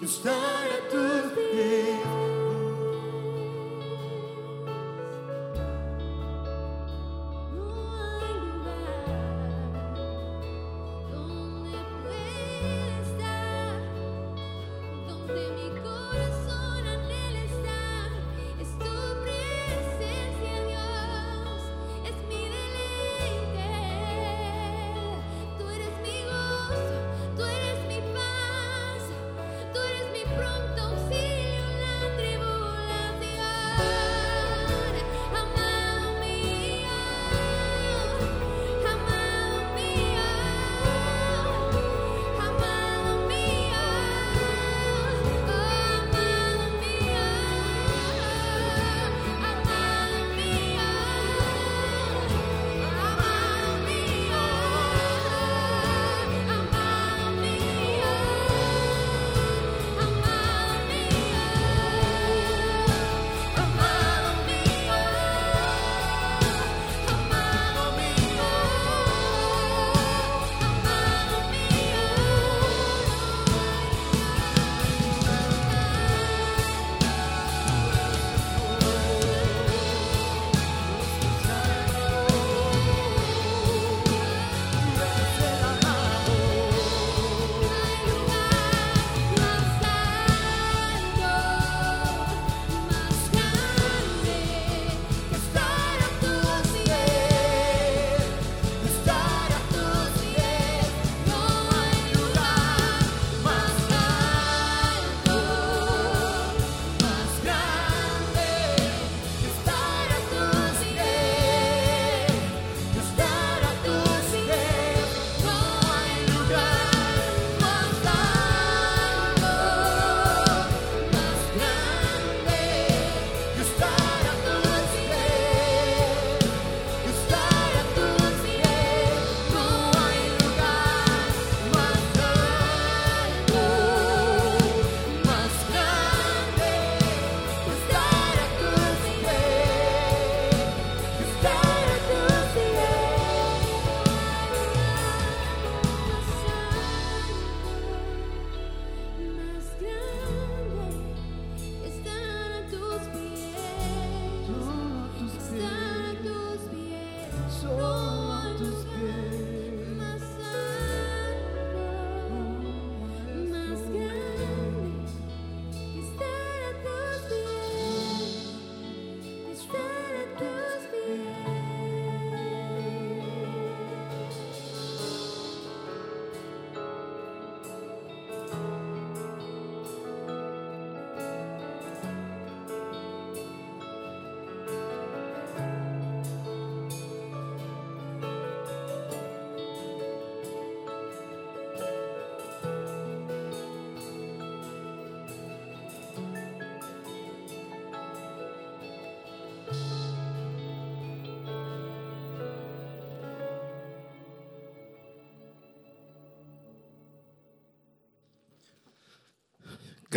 Speaker 6: Cause I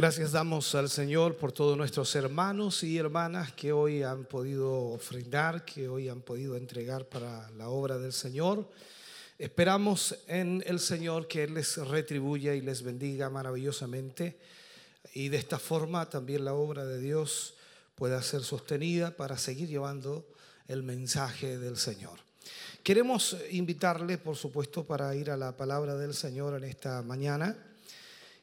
Speaker 5: Gracias damos al Señor por todos nuestros hermanos y hermanas que hoy han podido ofrendar, que hoy han podido entregar para la obra del Señor. Esperamos en el Señor que Él les retribuya y les bendiga maravillosamente y de esta forma también la obra de Dios pueda ser sostenida para seguir llevando el mensaje del Señor. Queremos invitarles, por supuesto, para ir a la palabra del Señor en esta mañana.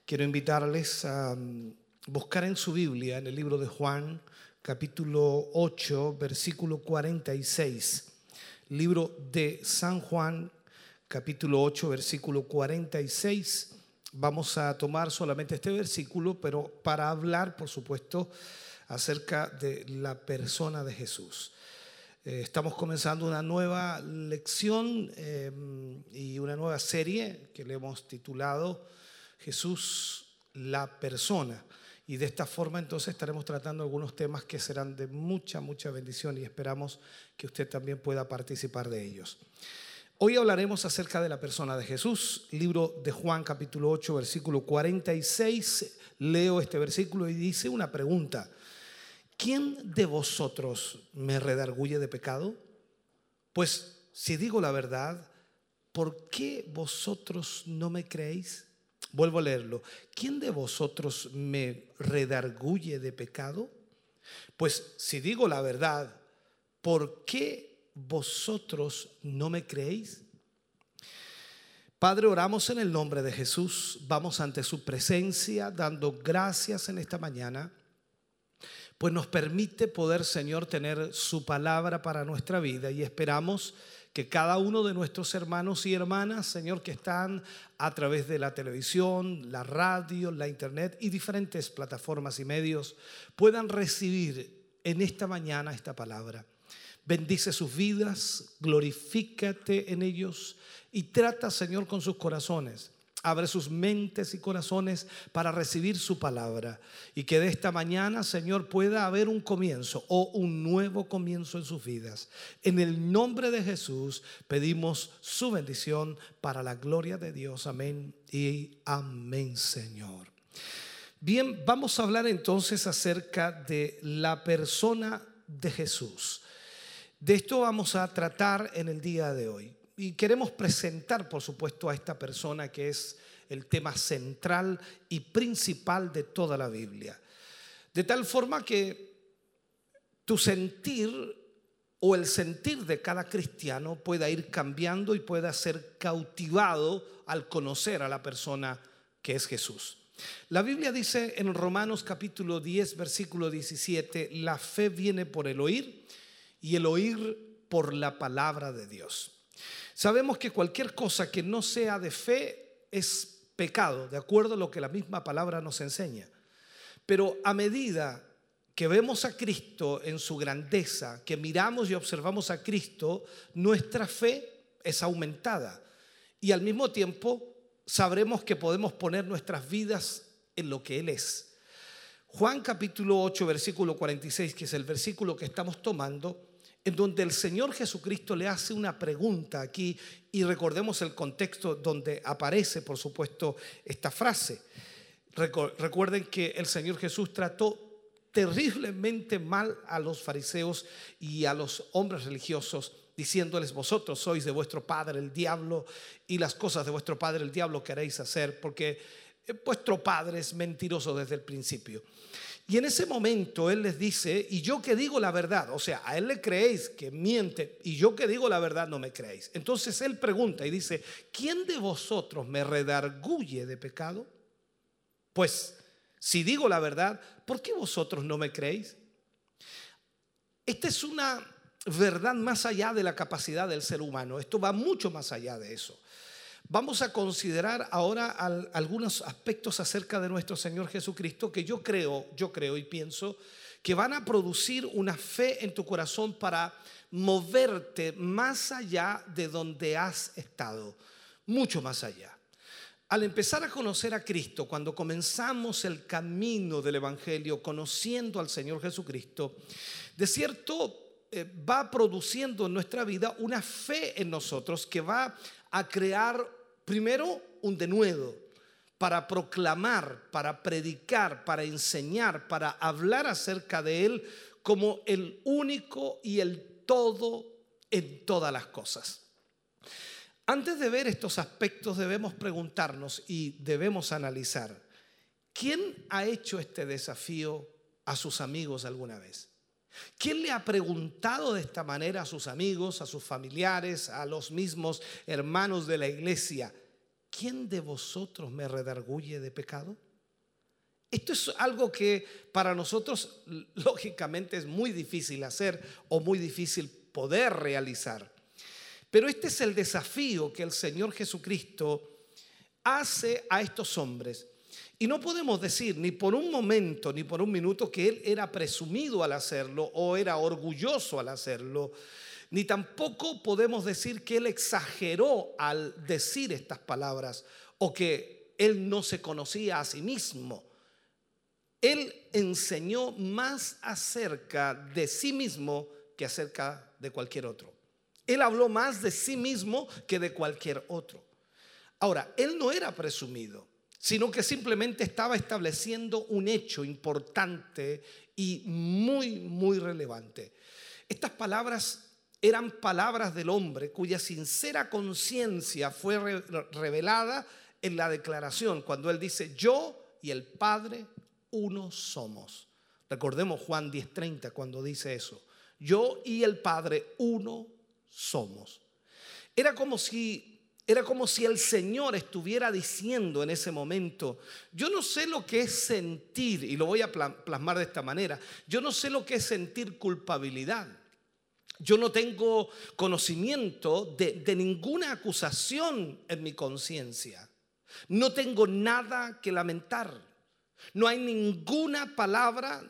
Speaker 5: Quiero invitarles a mm, buscar en su Biblia, en el libro de Juan, capítulo 8, versículo 46. Libro de San Juan, capítulo 8, versículo 46. Vamos a tomar solamente este versículo, pero para hablar, por supuesto, acerca de la persona de Jesús. Eh, estamos comenzando una nueva lección eh, y una nueva serie que le hemos titulado Jesús, la persona. Y de esta forma entonces estaremos tratando algunos temas que serán de mucha, mucha bendición y esperamos que usted también pueda participar de ellos. Hoy hablaremos acerca de la persona de Jesús, libro de Juan capítulo 8, versículo 46. Leo este versículo y dice una pregunta. ¿quién de vosotros me redarguye de pecado? Pues si digo la verdad, ¿por qué vosotros no me creéis? Vuelvo a leerlo. ¿Quién de vosotros me redarguye de pecado? Pues si digo la verdad, ¿por qué vosotros no me creéis? Padre, oramos en el nombre de Jesús, vamos ante su presencia dando gracias en esta mañana pues nos permite poder, Señor, tener su palabra para nuestra vida y esperamos cada uno de nuestros hermanos y hermanas, Señor, que están a través de la televisión, la radio, la internet y diferentes plataformas y medios, puedan recibir en esta mañana esta palabra. Bendice sus vidas, glorifícate en ellos y trata, Señor, con sus corazones Abre sus mentes y corazones para recibir su palabra. Y que de esta mañana, Señor, pueda haber un comienzo o un nuevo comienzo en sus vidas. En el nombre de Jesús pedimos su bendición para la gloria de Dios. Amén y amén, Señor. Bien, vamos a hablar entonces acerca de la persona de Jesús. De esto vamos a tratar en el día de hoy. Y queremos presentar, por supuesto, a esta persona que es el tema central y principal de toda la Biblia. De tal forma que tu sentir o el sentir de cada cristiano pueda ir cambiando y pueda ser cautivado al conocer a la persona que es Jesús. La Biblia dice en Romanos capítulo 10, versículo 17, la fe viene por el oír y el oír por la palabra de Dios. Sabemos que cualquier cosa que no sea de fe es pecado, de acuerdo a lo que la misma palabra nos enseña. Pero a medida que vemos a Cristo en su grandeza, que miramos y observamos a Cristo, nuestra fe es aumentada. Y al mismo tiempo sabremos que podemos poner nuestras vidas en lo que Él es. Juan capítulo 8, versículo 46, que es el versículo que estamos tomando, en donde el Señor Jesucristo le hace una pregunta aquí y recordemos el contexto donde aparece, por supuesto, esta frase. Recuerden que el Señor Jesús trató terriblemente mal a los fariseos y a los hombres religiosos, diciéndoles, vosotros sois de vuestro padre el diablo y las cosas de vuestro padre el diablo queréis hacer, porque vuestro padre es mentiroso desde el principio. Y en ese momento Él les dice, y yo que digo la verdad, o sea, a Él le creéis que miente, y yo que digo la verdad no me creéis. Entonces Él pregunta y dice, ¿quién de vosotros me redarguye de pecado? Pues si digo la verdad, ¿por qué vosotros no me creéis? Esta es una verdad más allá de la capacidad del ser humano, esto va mucho más allá de eso. Vamos a considerar ahora algunos aspectos acerca de nuestro Señor Jesucristo que yo creo, yo creo y pienso que van a producir una fe en tu corazón para moverte más allá de donde has estado, mucho más allá. Al empezar a conocer a Cristo, cuando comenzamos el camino del Evangelio, conociendo al Señor Jesucristo, de cierto eh, va produciendo en nuestra vida una fe en nosotros que va a crear primero un denuedo, para proclamar, para predicar, para enseñar, para hablar acerca de Él como el único y el todo en todas las cosas. Antes de ver estos aspectos debemos preguntarnos y debemos analizar, ¿quién ha hecho este desafío a sus amigos alguna vez? ¿Quién le ha preguntado de esta manera a sus amigos, a sus familiares, a los mismos hermanos de la iglesia? ¿Quién de vosotros me redarguye de pecado? Esto es algo que para nosotros lógicamente es muy difícil hacer o muy difícil poder realizar. Pero este es el desafío que el Señor Jesucristo hace a estos hombres. Y no podemos decir ni por un momento ni por un minuto que Él era presumido al hacerlo o era orgulloso al hacerlo, ni tampoco podemos decir que Él exageró al decir estas palabras o que Él no se conocía a sí mismo. Él enseñó más acerca de sí mismo que acerca de cualquier otro. Él habló más de sí mismo que de cualquier otro. Ahora, Él no era presumido, sino que simplemente estaba estableciendo un hecho importante y muy, muy relevante. Estas palabras eran palabras del hombre cuya sincera conciencia fue revelada en la declaración, cuando él dice, yo y el Padre uno somos. Recordemos Juan 10:30 cuando dice eso. Yo y el Padre uno somos. Era como si era como si el Señor estuviera diciendo en ese momento, yo no sé lo que es sentir, y lo voy a plasmar de esta manera, yo no sé lo que es sentir culpabilidad. Yo no tengo conocimiento de, de ninguna acusación en mi conciencia. No tengo nada que lamentar. No hay ninguna palabra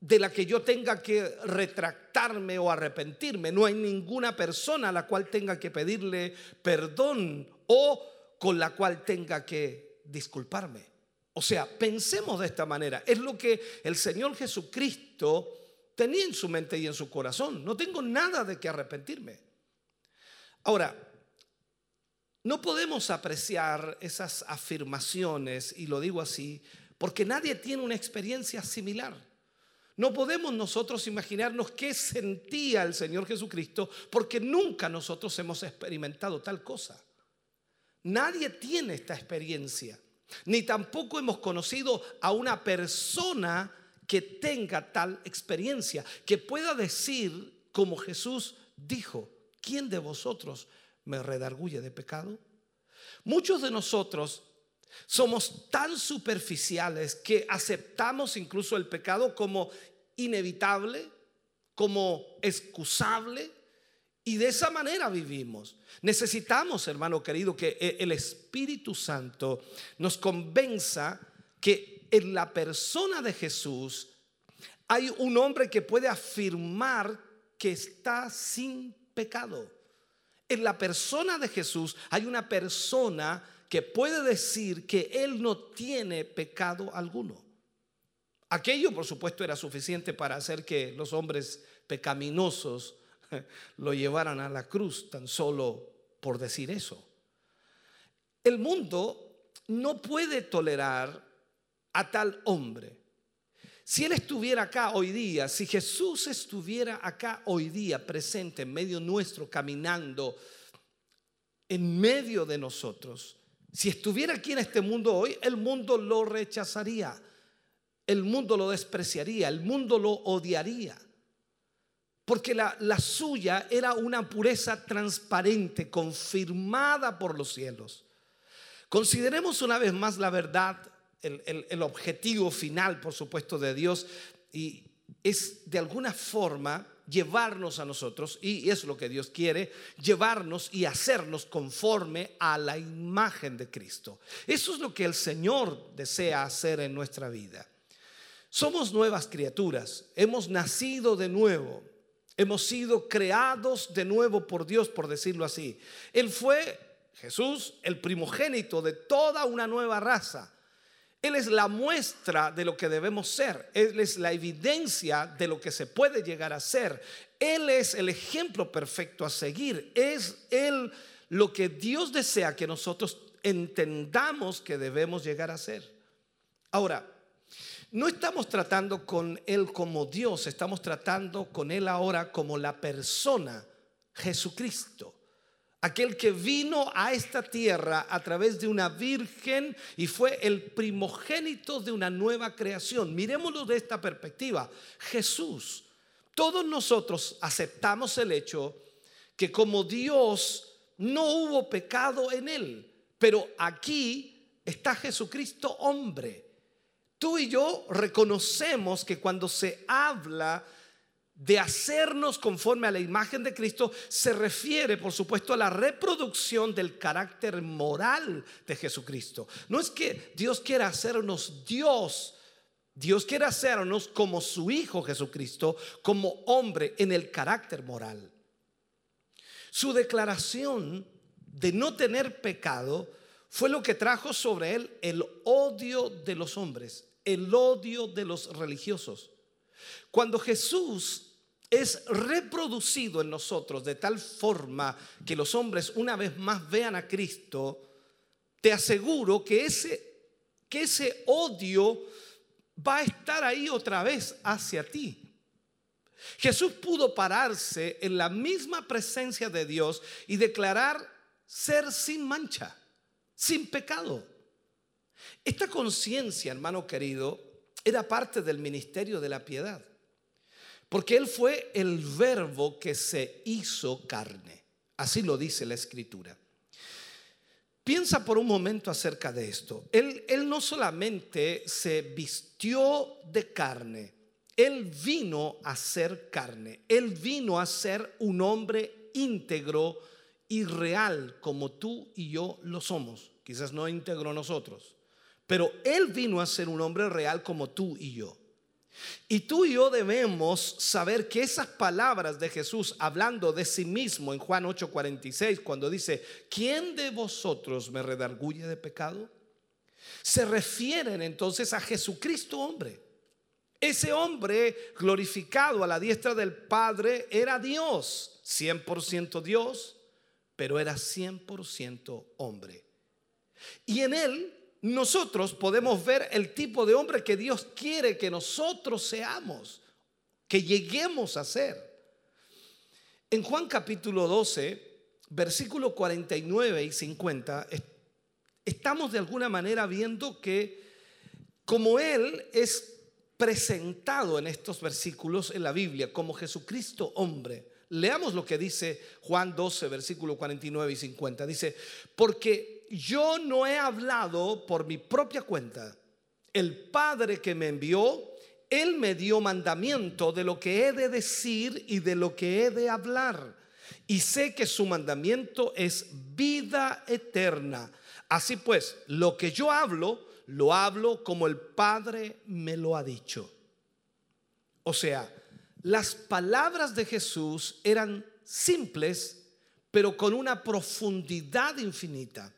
Speaker 5: de la que yo tenga que retractarme o arrepentirme. No hay ninguna persona a la cual tenga que pedirle perdón o con la cual tenga que disculparme. O sea, pensemos de esta manera. Es lo que el Señor Jesucristo tenía en su mente y en su corazón. No tengo nada de que arrepentirme. Ahora, no podemos apreciar esas afirmaciones, y lo digo así, porque nadie tiene una experiencia similar. No podemos nosotros imaginarnos qué sentía el Señor Jesucristo porque nunca nosotros hemos experimentado tal cosa. Nadie tiene esta experiencia, ni tampoco hemos conocido a una persona que tenga tal experiencia, que pueda decir como Jesús dijo, ¿quién de vosotros me redarguye de pecado? Muchos de nosotros somos tan superficiales que aceptamos incluso el pecado como inevitable, como excusable, y de esa manera vivimos. Necesitamos, hermano querido, que e-, el Espíritu Santo nos convenza que en la persona de Jesús hay un hombre que puede afirmar que está sin pecado. En la persona de Jesús hay una persona que puede decir que él no tiene pecado alguno. Aquello, por supuesto, era suficiente para hacer que los hombres pecaminosos lo llevaran a la cruz, tan solo por decir eso. El mundo no puede tolerar a tal hombre. Si él estuviera acá hoy día, si Jesús estuviera acá hoy día presente en medio nuestro, caminando en medio de nosotros, si estuviera aquí en este mundo hoy, el mundo lo rechazaría, el mundo lo despreciaría, el mundo lo odiaría. Porque la, suya era una pureza transparente, confirmada por los cielos. Consideremos una vez más la verdad, el, objetivo final, por supuesto, de Dios, y es de alguna forma llevarnos a nosotros, y es lo que Dios quiere, llevarnos y hacernos conforme a la imagen de Cristo. Eso es lo que el Señor desea hacer en nuestra vida. Somos nuevas criaturas, hemos nacido de nuevo, hemos sido creados de nuevo por Dios, por decirlo así. Él fue, Jesús, el primogénito de toda una nueva raza él es la muestra de lo que debemos ser. Él es la evidencia de lo que se puede llegar a ser. Él es el ejemplo perfecto a seguir. Es Él lo que Dios desea que nosotros entendamos que debemos llegar a ser. Ahora, no estamos tratando con Él como Dios, estamos tratando con Él ahora como la persona Jesucristo. Aquel que vino a esta tierra a través de una virgen y fue el primogénito de una nueva creación. Miremoslo de esta perspectiva. Jesús, todos nosotros aceptamos el hecho que como Dios no hubo pecado en él, pero aquí está Jesucristo hombre. Tú y yo reconocemos que cuando se habla de hacernos conforme a la imagen de Cristo se refiere, por supuesto, a la reproducción del carácter moral de Jesucristo. No es que Dios quiera hacernos Dios, Dios quiere hacernos como su Hijo Jesucristo, como hombre en el carácter moral. Su declaración de no tener pecado fue lo que trajo sobre él el odio de los hombres, el odio de los religiosos. Cuando Jesús es reproducido en nosotros de tal forma que los hombres una vez más vean a Cristo, te aseguro que ese, que ese odio va a estar ahí otra vez hacia ti. Jesús pudo pararse en la misma presencia de Dios y declarar ser sin mancha, sin pecado. Esta conciencia, hermano querido, era parte del ministerio de la piedad. Porque Él fue el verbo que se hizo carne. Así lo dice la escritura. Piensa por un momento acerca de esto. Él, él no solamente se vistió de carne, Él vino a ser carne. Él vino a ser un hombre íntegro y real como tú y yo lo somos. Quizás no íntegro nosotros, pero Él vino a ser un hombre real como tú y yo. Y tú y yo debemos saber que esas palabras de Jesús hablando de sí mismo en Juan 8:46, cuando dice, ¿quién de vosotros me redarguye de pecado? Se refieren entonces a Jesucristo hombre. Ese hombre glorificado a la diestra del Padre era Dios, 100% Dios, pero era 100% hombre. Y en él nosotros podemos ver el tipo de hombre que Dios quiere que nosotros seamos, que lleguemos a ser. En Juan capítulo 12, versículo 49 y 50, estamos de alguna manera viendo que como Él es presentado en estos versículos en la Biblia como Jesucristo hombre, leamos lo que dice Juan 12, versículo 49 y 50. Dice, porque yo no he hablado por mi propia cuenta. El Padre que me envió, Él me dio mandamiento de lo que he de decir y de lo que he de hablar. Y sé que su mandamiento es vida eterna. Así pues, lo que yo hablo, lo hablo como el Padre me lo ha dicho. O sea, las palabras de Jesús eran simples, pero con una profundidad infinita.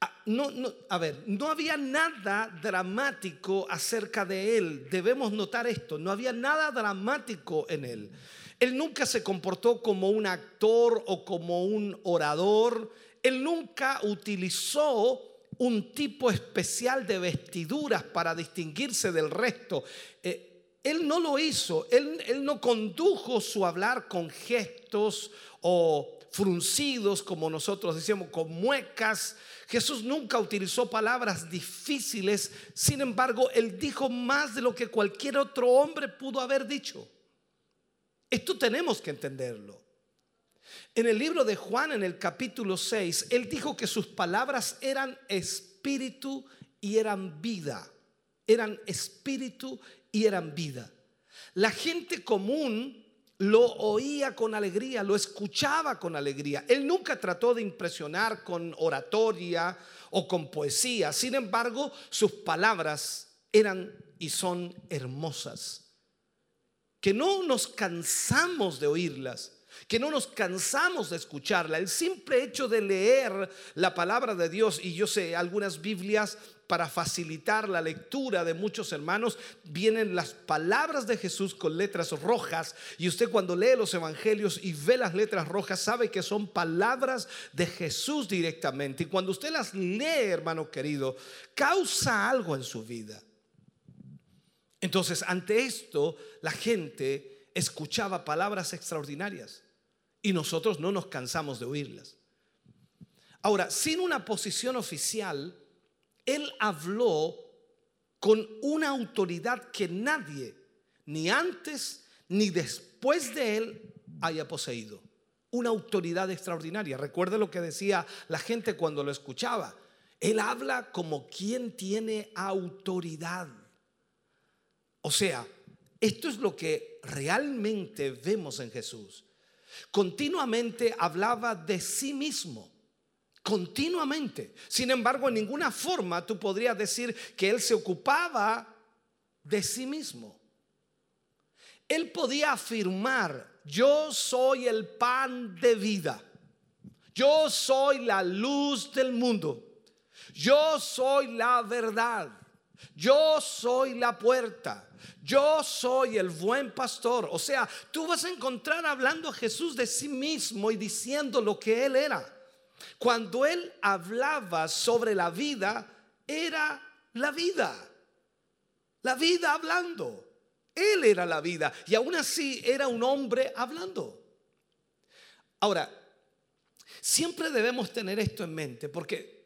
Speaker 5: Ah, no, no, a ver, no había nada dramático acerca de él. Debemos notar esto, no había nada dramático en él. Él nunca se comportó como un actor o como un orador. Él nunca utilizó un tipo especial de vestiduras para distinguirse del resto. Eh, él no lo hizo, él, él no condujo su hablar con gestos o fruncidos, como nosotros decíamos, con muecas. Jesús nunca utilizó palabras difíciles, sin embargo, él dijo más de lo que cualquier otro hombre pudo haber dicho. Esto tenemos que entenderlo. En el libro de Juan, en el capítulo 6, él dijo que sus palabras eran espíritu y eran vida. Eran espíritu y eran vida. La gente común lo oía con alegría, lo escuchaba con alegría. Él nunca trató de impresionar con oratoria o con poesía. Sin embargo, sus palabras eran y son hermosas. Que no nos cansamos de oírlas. que no nos cansamos de escucharla. El simple hecho de leer la palabra de Dios, y yo sé, algunas Biblias para facilitar la lectura de muchos hermanos, vienen las palabras de Jesús con letras rojas. Y usted cuando lee los evangelios y ve las letras rojas, sabe que son palabras de Jesús directamente. Y cuando usted las lee, hermano querido, causa algo en su vida. Entonces, ante esto, la gente escuchaba palabras extraordinarias y nosotros no nos cansamos de oírlas. Ahora, sin una posición oficial, él habló con una autoridad que nadie, ni antes ni después de él, haya poseído. Una autoridad extraordinaria. Recuerde lo que decía la gente cuando lo escuchaba. Él habla como quien tiene autoridad. O sea, esto es lo que realmente vemos en Jesús. Continuamente hablaba de sí mismo continuamente. Sin embargo, en ninguna forma tú podrías decir que él se ocupaba de sí mismo. Él podía afirmar, yo soy el pan de vida, yo soy la luz del mundo, yo soy la verdad, yo soy la puerta. Yo soy el buen pastor. O sea, tú vas a encontrar hablando a Jesús de sí mismo y diciendo lo que él era. Cuando él hablaba sobre la vida, era la vida. La vida hablando. Él era la vida y aún así era un hombre hablando. Ahora, siempre debemos tener esto en mente porque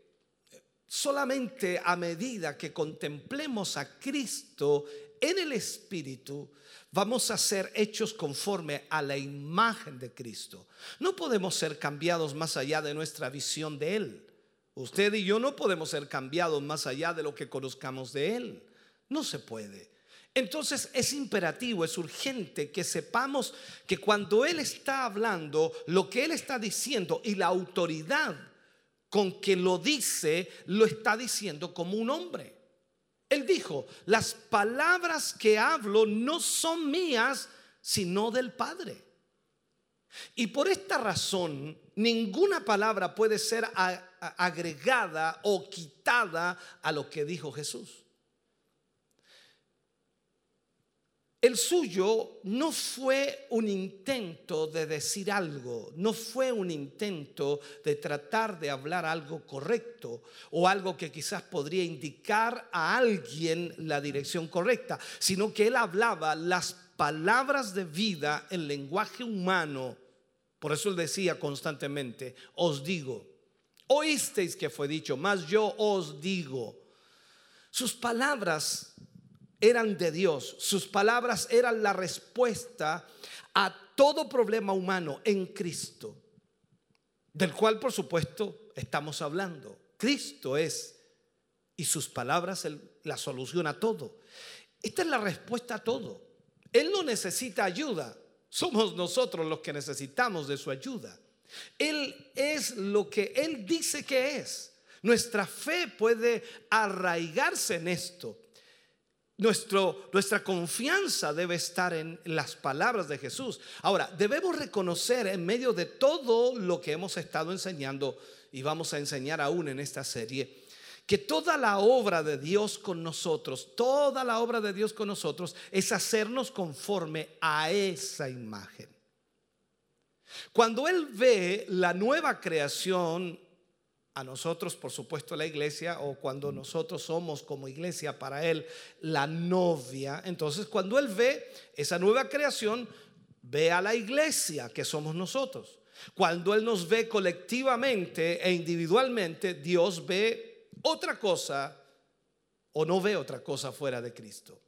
Speaker 5: solamente a medida que contemplemos a Cristo en el Espíritu, vamos a ser hechos conforme a la imagen de Cristo. No podemos ser cambiados más allá de nuestra visión de Él. Usted y yo no podemos ser cambiados más allá de lo que conozcamos de Él. No se puede. Entonces es imperativo, es urgente que sepamos que cuando Él está hablando, lo que Él está diciendo y la autoridad con que lo dice, lo está diciendo como un hombre. Él dijo, las palabras que hablo no son mías, sino del Padre. Y por esta razón, ninguna palabra puede ser agregada o quitada a lo que dijo Jesús. El suyo no fue un intento de decir algo, no fue un intento de tratar de hablar algo correcto o algo que quizás podría indicar a alguien la dirección correcta, sino que él hablaba las palabras de vida en lenguaje humano. Por eso él decía constantemente, os digo, oísteis que fue dicho, mas yo os digo. Sus palabras eran de Dios. Sus palabras eran la respuesta a todo problema humano en Cristo, del cual por supuesto estamos hablando. Cristo es, y sus palabras la solución a todo. Esta es la respuesta a todo. Él no necesita ayuda, somos nosotros los que necesitamos de su ayuda. Él es lo que Él dice que es. Nuestra fe puede arraigarse en esto nuestra confianza debe estar en las palabras de Jesús. Ahora, debemos reconocer en medio de todo lo que hemos estado enseñando y vamos a enseñar aún en esta serie, que toda la obra de Dios con nosotros, toda la obra de Dios con nosotros es hacernos conforme a esa imagen. Cuando Él ve la nueva creación a nosotros, por supuesto, la iglesia, o cuando nosotros somos como iglesia para Él la novia, entonces cuando Él ve esa nueva creación, ve a la iglesia que somos nosotros. Cuando Él nos ve colectivamente e individualmente, Dios ve otra cosa o no ve otra cosa fuera de Cristo.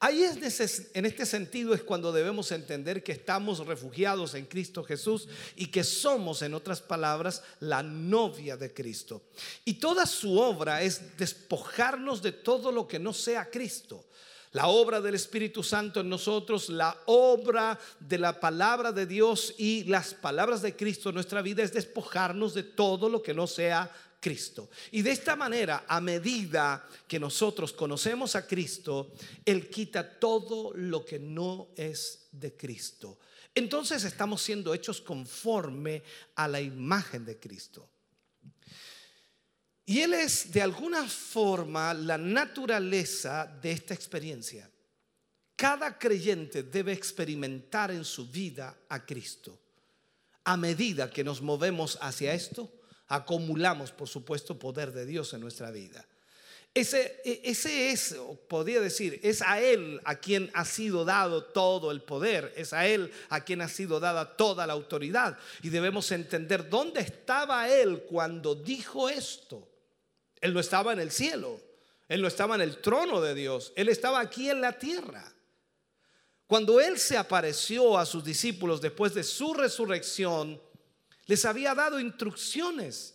Speaker 5: Ahí es en este sentido es cuando debemos entender que estamos refugiados en Cristo Jesús y que somos, en otras palabras, la novia de Cristo. Y toda su obra es despojarnos de todo lo que no sea Cristo. La obra del Espíritu Santo en nosotros, la obra de la palabra de Dios y las palabras de Cristo en nuestra vida es despojarnos de todo lo que no sea Cristo. Y de esta manera, a medida que nosotros conocemos a Cristo, Él quita todo lo que no es de Cristo. entonces estamos siendo hechos conforme a la imagen de Cristo. Y Él es de alguna forma la naturaleza de esta experiencia. Cada creyente debe experimentar en su vida a Cristo. A medida que nos movemos hacia esto, acumulamos, por supuesto, poder de Dios en nuestra vida. Ese, e, ese es, podría decir, es a Él a quien ha sido dado todo el poder, es a Él a quien ha sido dada toda la autoridad. Y debemos entender dónde estaba Él cuando dijo esto. Él no estaba en el cielo, Él no estaba en el trono de Dios, Él estaba aquí en la tierra. Cuando Él se apareció a sus discípulos después de su resurrección, les había dado instrucciones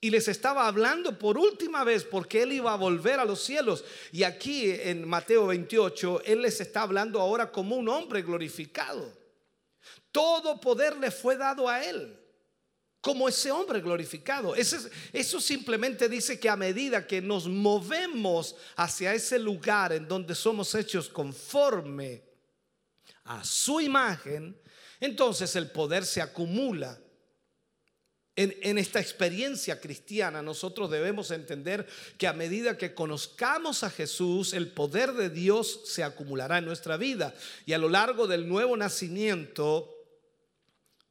Speaker 5: y les estaba hablando por última vez porque Él iba a volver a los cielos. Y aquí en Mateo 28, Él les está hablando ahora como un hombre glorificado. Todo poder le fue dado a Él como ese hombre glorificado. Eso, eso, simplemente dice que a medida que nos movemos hacia ese lugar en donde somos hechos conforme a su imagen, entonces el poder se acumula. En, esta experiencia cristiana nosotros debemos entender que a medida que conozcamos a Jesús, el poder de Dios se acumulará en nuestra vida. Y a lo largo del nuevo nacimiento,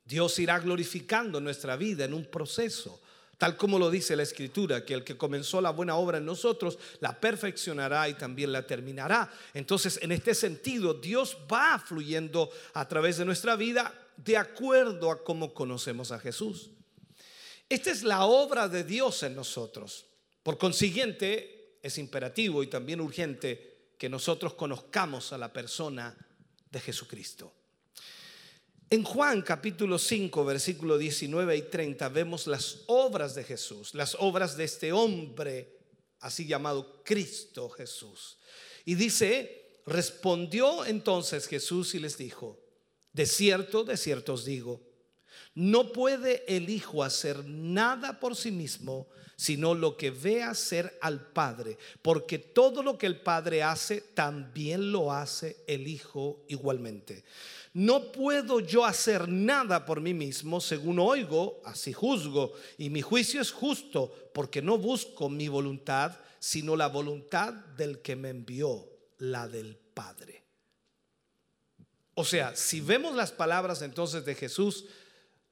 Speaker 5: Dios irá glorificando nuestra vida en un proceso, tal como lo dice la Escritura, que el que comenzó la buena obra en nosotros la perfeccionará y también la terminará. Entonces, en este sentido, Dios va fluyendo a través de nuestra vida de acuerdo a cómo conocemos a Jesús. Esta es la obra de Dios en nosotros. Por consiguiente, es imperativo y también urgente que nosotros conozcamos a la persona de Jesucristo. En Juan capítulo 5, versículo 19 y 30 vemos las obras de Jesús, las obras de este hombre, así llamado Cristo Jesús. Y dice, respondió entonces Jesús y les dijo, de cierto, de cierto os digo, no puede el Hijo hacer nada por sí mismo, sino lo que ve hacer al Padre, porque todo lo que el Padre hace, también lo hace el Hijo igualmente. No puedo yo hacer nada por mí mismo, según oigo, así juzgo, y mi juicio es justo, porque no busco mi voluntad, sino la voluntad del que me envió, la del Padre. O sea, si vemos las palabras entonces de Jesús,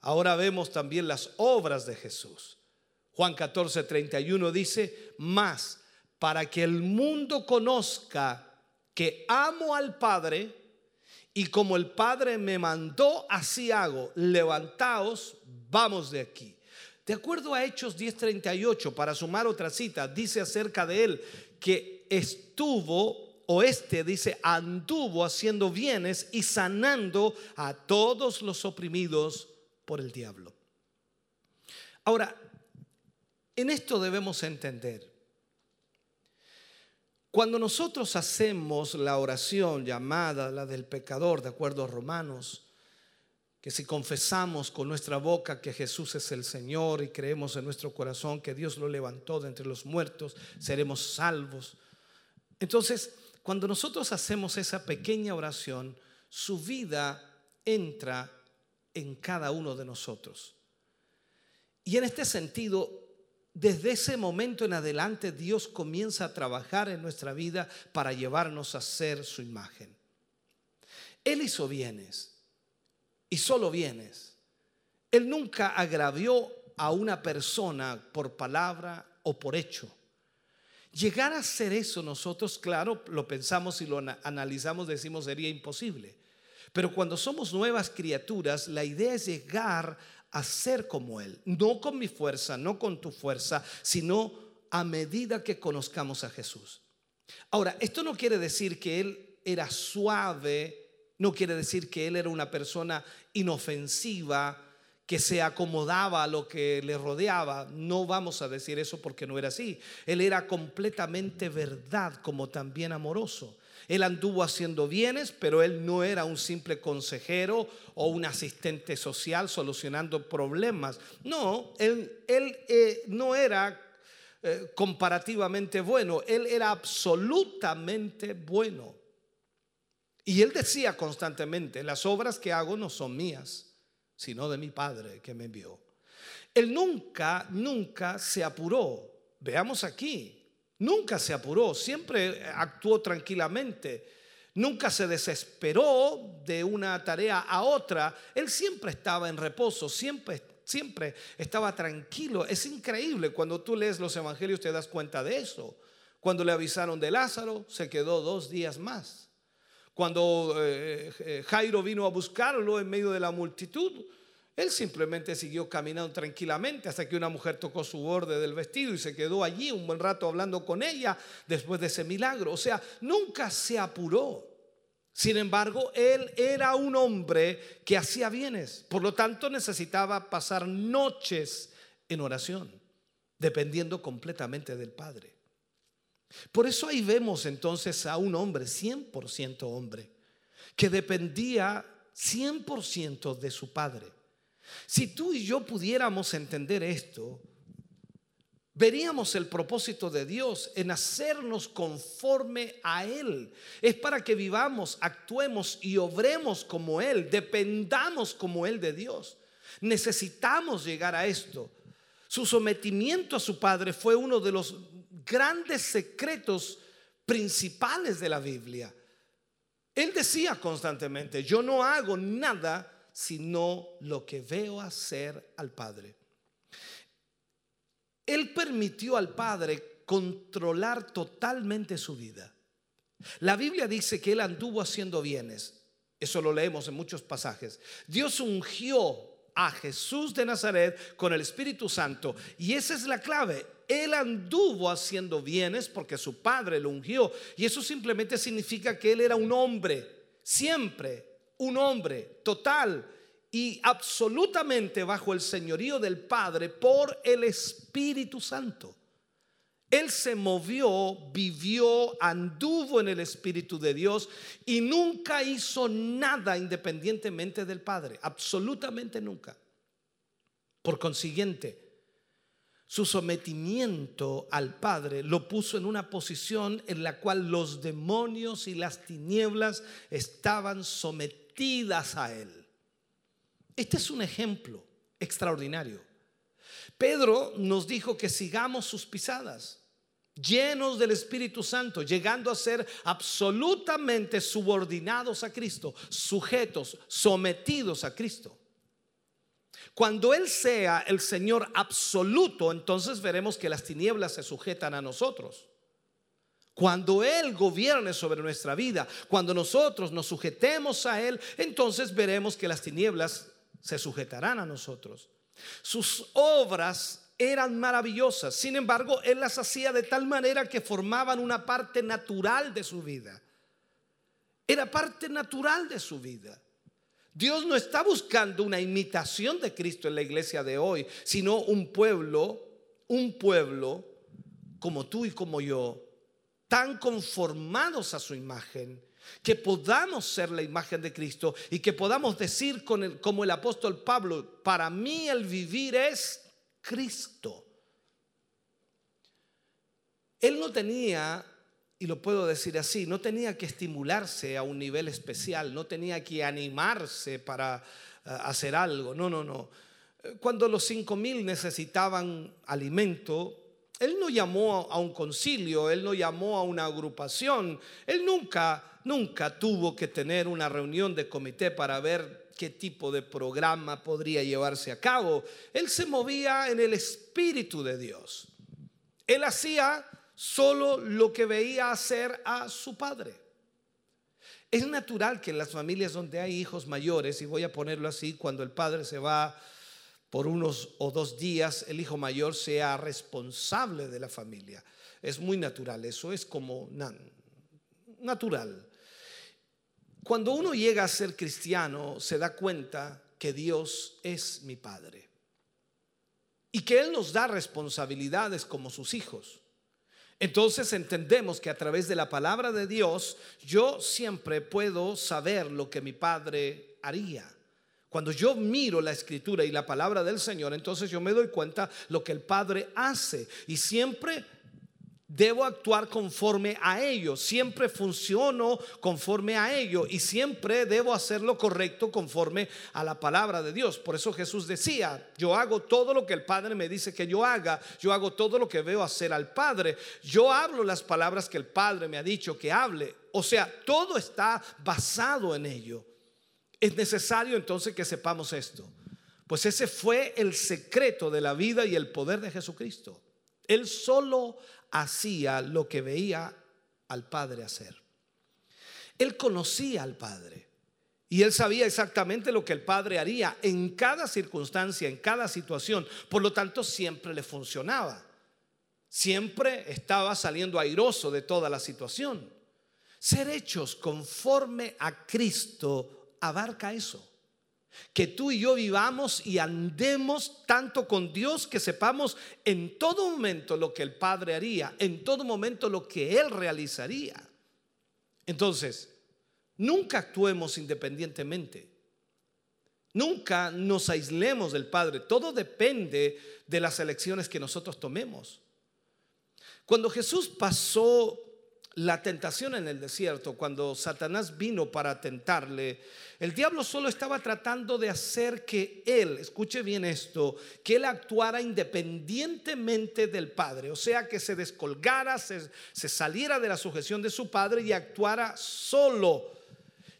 Speaker 5: ahora vemos también las obras de Jesús. Juan 14, 31 dice, más para que el mundo conozca que amo al Padre, y como el Padre me mandó, así hago. Levantaos, vamos de aquí. De acuerdo a Hechos 10:38, para sumar otra cita, dice acerca de él que estuvo, o este dice, anduvo haciendo bienes y sanando a todos los oprimidos por el diablo. Ahora, en esto debemos entender cuando nosotros hacemos la oración llamada la del pecador, de acuerdo a Romanos, que si confesamos con nuestra boca que Jesús es el Señor y creemos en nuestro corazón que Dios lo levantó de entre los muertos, seremos salvos. Entonces, cuando nosotros hacemos esa pequeña oración, su vida entra en cada uno de nosotros. Y en este sentido, desde ese momento en adelante Dios comienza a trabajar en nuestra vida para llevarnos a ser su imagen. Él hizo bienes y solo bienes. Él nunca agravió a una persona por palabra o por hecho. Llegar a ser eso nosotros, claro, lo pensamos y lo analizamos, decimos sería imposible. Pero cuando somos nuevas criaturas, la idea es llegar a ser como Él, no con mi fuerza, no con tu fuerza, sino a medida que conozcamos a Jesús. Ahora, esto no quiere decir que Él era suave, no quiere decir que Él era una persona inofensiva, que se acomodaba a lo que le rodeaba. No vamos a decir eso porque no era así. Él era completamente verdad, como también amoroso. Él anduvo haciendo bienes, pero él no era un simple consejero o un asistente social solucionando problemas. No, él, eh, no era eh, comparativamente bueno, él era absolutamente bueno. Y él decía constantemente, las obras que hago no son mías, sino de mi Padre que me envió. Él nunca, nunca se apuró. Veamos aquí, nunca se apuró, siempre actuó tranquilamente, nunca se desesperó de una tarea a otra. Él siempre estaba en reposo, siempre, siempre estaba tranquilo. Es increíble cuando tú lees los evangelios te das cuenta de eso. Cuando le avisaron de Lázaro, se quedó dos días más. Cuando eh, eh, Jairo vino a buscarlo en medio de la multitud, él simplemente siguió caminando tranquilamente hasta que una mujer tocó su borde del vestido y se quedó allí un buen rato hablando con ella después de ese milagro. O sea, nunca se apuró. Sin embargo, él era un hombre que hacía bienes. Por lo tanto, necesitaba pasar noches en oración, dependiendo completamente del Padre. Por eso ahí vemos entonces a un hombre, 100% hombre, que dependía 100% de su Padre. Si tú y yo pudiéramos entender esto, veríamos el propósito de Dios en hacernos conforme a Él. Es para que vivamos, actuemos y obremos como Él, dependamos como Él de Dios. Necesitamos llegar a esto. Su sometimiento a su Padre fue uno de los grandes secretos principales de la Biblia. Él decía constantemente, yo no hago nada sino lo que veo hacer al Padre. Él permitió al Padre controlar totalmente su vida. La Biblia dice que él anduvo haciendo bienes. Eso lo leemos en muchos pasajes. Dios ungió a Jesús de Nazaret con el Espíritu Santo. Y esa es la clave. Él anduvo haciendo bienes porque su padre lo ungió. Y eso simplemente significa que él era un hombre, siempre un hombre total y absolutamente bajo el señorío del Padre por el Espíritu Santo. Él se movió, vivió, anduvo en el Espíritu de Dios y nunca hizo nada independientemente del Padre, absolutamente nunca. Por consiguiente, su sometimiento al Padre lo puso en una posición en la cual los demonios y las tinieblas estaban a él. Este es un ejemplo extraordinario. Pedro nos dijo que sigamos sus pisadas, llenos del Espíritu Santo, llegando a ser absolutamente subordinados a Cristo, sujetos, sometidos a Cristo. Cuando Él sea el Señor absoluto, entonces veremos que las tinieblas se sujetan a nosotros. Cuando Él gobierne sobre nuestra vida, cuando nosotros nos sujetemos a Él, entonces veremos que las tinieblas se sujetarán a nosotros. Sus obras eran maravillosas, sin embargo, Él las hacía de tal manera que formaban una parte natural de su vida. Era parte natural de su vida. Dios no está buscando una imitación de Cristo en la iglesia de hoy, sino un pueblo, un pueblo como tú y como yo, tan conformados a su imagen, que podamos ser la imagen de Cristo y que podamos decir como el apóstol Pablo, para mí el vivir es Cristo. Él no tenía, y lo puedo decir así, no tenía que estimularse a un nivel especial, no tenía que animarse para eh, hacer algo, no, no, no. Cuando los cinco mil necesitaban alimento, él no llamó a un concilio, él no llamó a una agrupación, él nunca nunca tuvo que tener una reunión de comité para ver qué tipo de programa podría llevarse a cabo. Él se movía en el Espíritu de Dios. Él hacía solo lo que veía hacer a su padre. Es natural que en las familias donde hay hijos mayores, y voy a ponerlo así, cuando el padre se va por unos o dos días, el hijo mayor sea responsable de la familia. Es muy natural, eso es como natural. Cuando uno llega a ser cristiano, se da cuenta que Dios es mi Padre y que Él nos da responsabilidades como sus hijos. Entonces entendemos que a través de la palabra de Dios yo siempre puedo saber lo que mi Padre haría. Cuando yo miro la escritura y la palabra del Señor, entonces yo me doy cuenta lo que el Padre hace. Y siempre debo actuar conforme a ello. Siempre funciono conforme a ello y siempre debo hacer lo correcto conforme a la palabra de Dios. Por eso Jesús decía, yo hago todo lo que el Padre me dice que yo haga, yo hago todo lo que veo hacer al Padre, yo hablo las palabras que el Padre me ha dicho que hable. O sea, todo está basado en ello. Es necesario entonces que sepamos esto. Pues ese fue el secreto de la vida y el poder de Jesucristo. Él solo hacía lo que veía al Padre hacer. Él conocía al Padre y él sabía exactamente lo que el Padre haría en cada circunstancia, en cada situación. Por lo tanto, siempre le funcionaba. Siempre estaba saliendo airoso de toda la situación. Ser hechos conforme a Cristo abarca eso. Que tú y yo vivamos y andemos tanto con Dios que sepamos en todo momento lo que el Padre haría, en todo momento lo que Él realizaría. Entonces, nunca actuemos independientemente. Nunca nos aislemos del Padre. Todo depende de las elecciones que nosotros tomemos. Cuando Jesús pasó la tentación en el desierto, cuando Satanás vino para tentarle, el diablo solo estaba tratando de hacer que él, escuche bien esto, que él actuara independientemente del Padre, o sea, que se descolgara, se, se saliera de la sujeción de su Padre y actuara solo.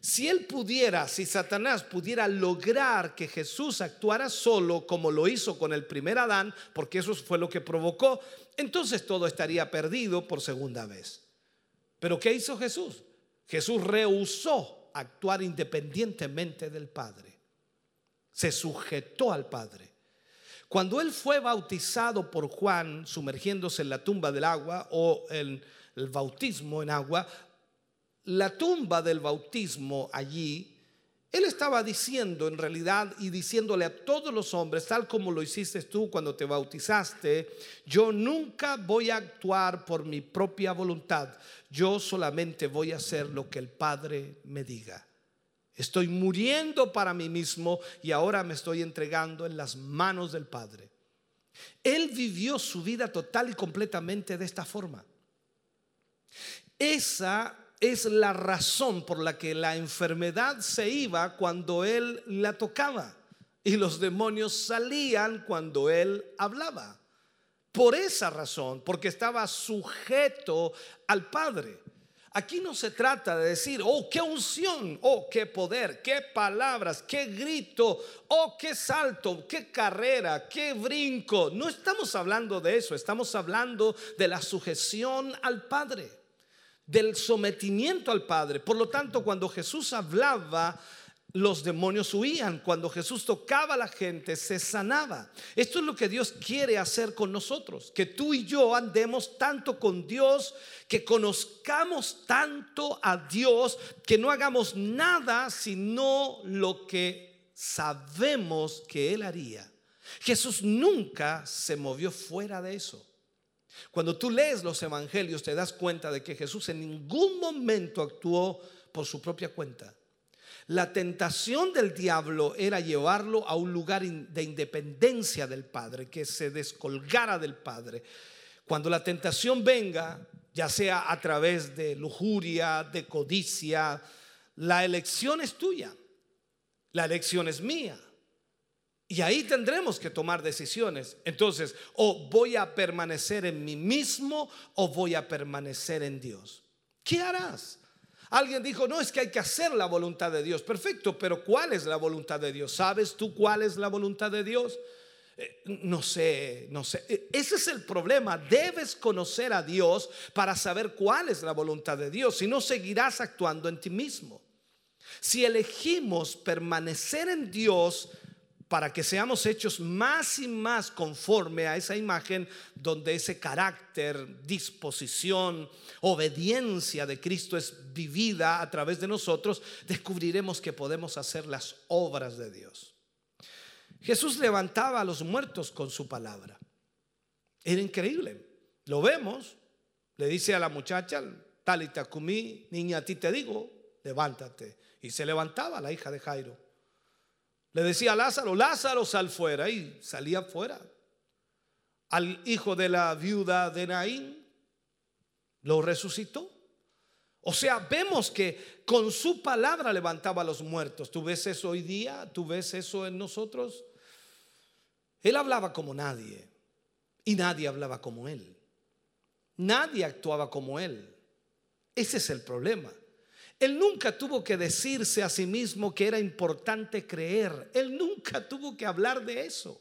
Speaker 5: Si él pudiera, si Satanás pudiera lograr que Jesús actuara solo como lo hizo con el primer Adán, porque eso fue lo que provocó, entonces todo estaría perdido por segunda vez. Pero ¿qué hizo Jesús? Jesús rehusó actuar independientemente del Padre. Se sujetó al Padre. Cuando él fue bautizado por Juan, sumergiéndose en la tumba del agua o en el bautismo en agua, la tumba del bautismo allí él estaba diciendo en realidad y diciéndole a todos los hombres, tal como lo hiciste tú cuando te bautizaste, yo nunca voy a actuar por mi propia voluntad, yo solamente voy a hacer lo que el Padre me diga. Estoy muriendo para mí mismo y ahora me estoy entregando en las manos del Padre. Él vivió su vida total y completamente de esta forma. Esa es la razón por la que la enfermedad se iba cuando él la tocaba y los demonios salían cuando él hablaba. Por esa razón, porque estaba sujeto al Padre. Aquí no se trata de decir, oh, qué unción, oh, qué poder, qué palabras, qué grito, oh, qué salto, qué carrera, qué brinco. No estamos hablando de eso, estamos hablando de la sujeción al Padre del sometimiento al Padre. Por lo tanto, cuando Jesús hablaba, los demonios huían. Cuando Jesús tocaba a la gente, se sanaba. Esto es lo que Dios quiere hacer con nosotros. Que tú y yo andemos tanto con Dios, que conozcamos tanto a Dios, que no hagamos nada sino lo que sabemos que Él haría. Jesús nunca se movió fuera de eso. Cuando tú lees los evangelios te das cuenta de que Jesús en ningún momento actuó por su propia cuenta. La tentación del diablo era llevarlo a un lugar de independencia del Padre, que se descolgara del Padre. Cuando la tentación venga, ya sea a través de lujuria, de codicia, la elección es tuya, la elección es mía. Y ahí tendremos que tomar decisiones. Entonces, o voy a permanecer en mí mismo o voy a permanecer en Dios. ¿Qué harás? Alguien dijo, no, es que hay que hacer la voluntad de Dios. Perfecto, pero ¿cuál es la voluntad de Dios? ¿Sabes tú cuál es la voluntad de Dios? Eh, no sé, no sé. Eh, ese es el problema. Debes conocer a Dios para saber cuál es la voluntad de Dios. Si no, seguirás actuando en ti mismo. Si elegimos permanecer en Dios, para que seamos hechos más y más conforme a esa imagen donde ese carácter, disposición, obediencia de Cristo es vivida a través de nosotros, descubriremos que podemos hacer las obras de Dios. Jesús levantaba a los muertos con su palabra. Era increíble. Lo vemos. Le dice a la muchacha, Talita Kumi, niña, a ti te digo, levántate. Y se levantaba la hija de Jairo. Le decía a Lázaro, Lázaro sal fuera y salía fuera. Al hijo de la viuda de Naín, lo resucitó. O sea, vemos que con su palabra levantaba a los muertos. ¿Tú ves eso hoy día? ¿Tú ves eso en nosotros? Él hablaba como nadie y nadie hablaba como él. Nadie actuaba como él. Ese es el problema. Él nunca tuvo que decirse a sí mismo que era importante creer. Él nunca tuvo que hablar de eso.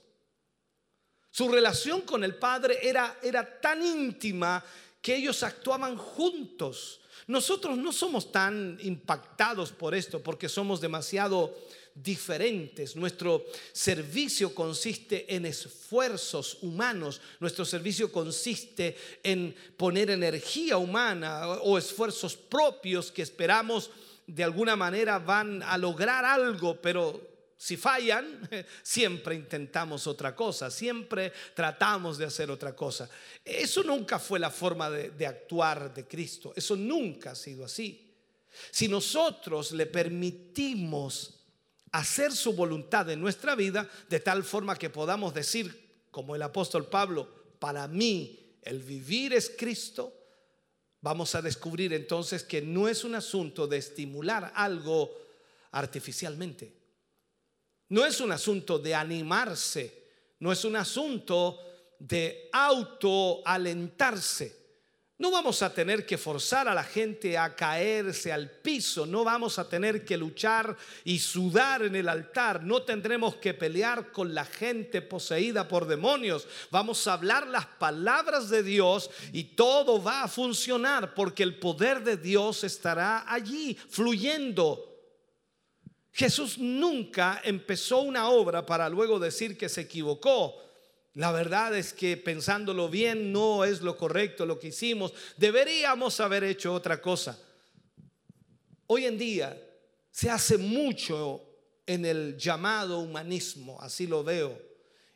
Speaker 5: Su relación con el Padre era, era tan íntima que ellos actuaban juntos. Nosotros no somos tan impactados por esto porque somos demasiado diferentes. Nuestro servicio consiste en esfuerzos humanos. Nuestro servicio consiste en poner energía humana o esfuerzos propios que esperamos de alguna manera van a lograr algo, pero si fallan, siempre intentamos otra cosa, siempre tratamos de hacer otra cosa. Eso nunca fue la forma de, actuar de Cristo, eso nunca ha sido así. Si nosotros le permitimos hacer su voluntad en nuestra vida de tal forma que podamos decir, como el apóstol Pablo, para mí el vivir es Cristo, vamos a descubrir entonces que no es un asunto de estimular algo artificialmente. No es un asunto de animarse, no es un asunto de autoalentarse. No vamos a tener que forzar a la gente a caerse al piso, no vamos a tener que luchar y sudar en el altar, no tendremos que pelear con la gente poseída por demonios, vamos a hablar las palabras de Dios y todo va a funcionar porque el poder de Dios estará allí fluyendo. Jesús nunca empezó una obra para luego decir que se equivocó. La verdad es que pensándolo bien no es lo correcto lo que hicimos. Deberíamos haber hecho otra cosa. Hoy en día se hace mucho en el llamado humanismo, así lo veo.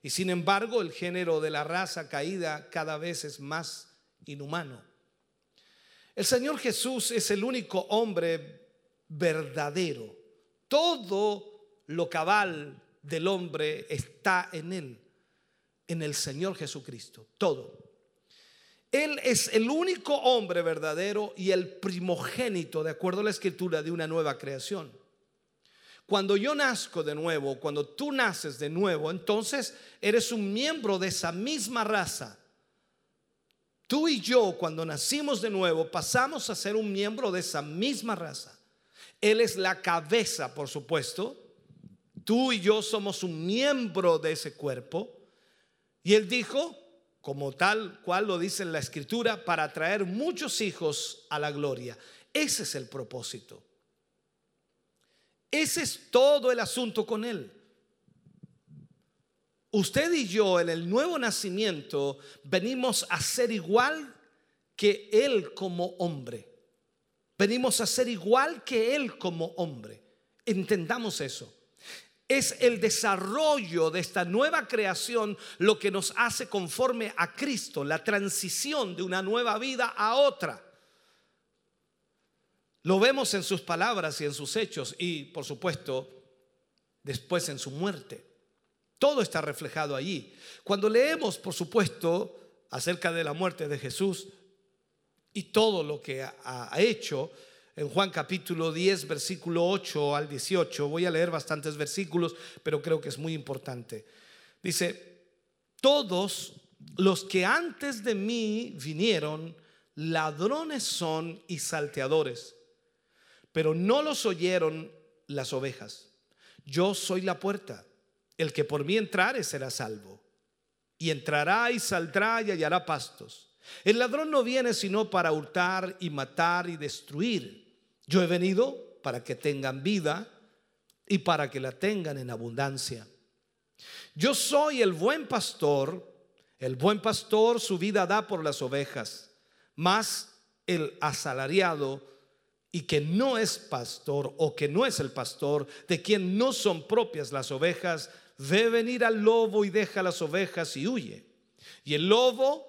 Speaker 5: Y sin embargo el género de la raza caída cada vez es más inhumano. El Señor Jesús es el único hombre verdadero. Todo lo cabal del hombre está en él en el Señor Jesucristo, todo. Él es el único hombre verdadero y el primogénito, de acuerdo a la escritura, de una nueva creación. Cuando yo nazco de nuevo, cuando tú naces de nuevo, entonces eres un miembro de esa misma raza. Tú y yo, cuando nacimos de nuevo, pasamos a ser un miembro de esa misma raza. Él es la cabeza, por supuesto. Tú y yo somos un miembro de ese cuerpo. Y él dijo, como tal cual lo dice en la escritura, para traer muchos hijos a la gloria. Ese es el propósito. Ese es todo el asunto con él. Usted y yo en el nuevo nacimiento venimos a ser igual que él como hombre. Venimos a ser igual que él como hombre. Entendamos eso. Es el desarrollo de esta nueva creación lo que nos hace conforme a Cristo, la transición de una nueva vida a otra. Lo vemos en sus palabras y en sus hechos y, por supuesto, después en su muerte. Todo está reflejado allí. Cuando leemos, por supuesto, acerca de la muerte de Jesús y todo lo que ha hecho, en Juan capítulo 10, versículo 8 al 18. Voy a leer bastantes versículos, pero creo que es muy importante. Dice, todos los que antes de mí vinieron, ladrones son y salteadores, pero no los oyeron las ovejas. Yo soy la puerta. El que por mí entrare será salvo. Y entrará y saldrá y hallará pastos. El ladrón no viene sino para hurtar y matar y destruir. Yo he venido para que tengan vida y para que la tengan en abundancia. Yo soy el buen pastor, el buen pastor su vida da por las ovejas, mas el asalariado y que no es pastor o que no es el pastor, de quien no son propias las ovejas, ve venir al lobo y deja las ovejas y huye. Y el lobo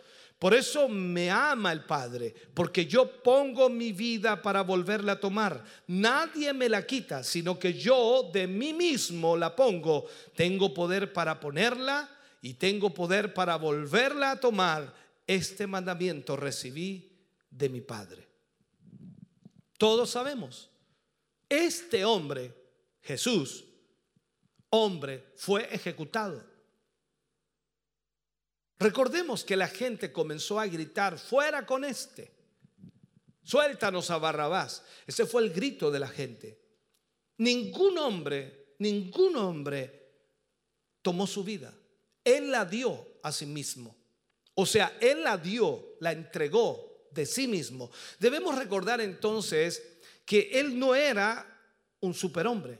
Speaker 5: Por eso me ama el Padre, porque yo pongo mi vida para volverla a tomar. Nadie me la quita, sino que yo de mí mismo la pongo. Tengo poder para ponerla y tengo poder para volverla a tomar. Este mandamiento recibí de mi Padre. Todos sabemos, este hombre, Jesús, hombre, fue ejecutado Recordemos que la gente comenzó a gritar, fuera con este, suéltanos a Barrabás. Ese fue el grito de la gente. Ningún hombre, ningún hombre tomó su vida. Él la dio a sí mismo. O sea, Él la dio, la entregó de sí mismo. Debemos recordar entonces que Él no era un superhombre,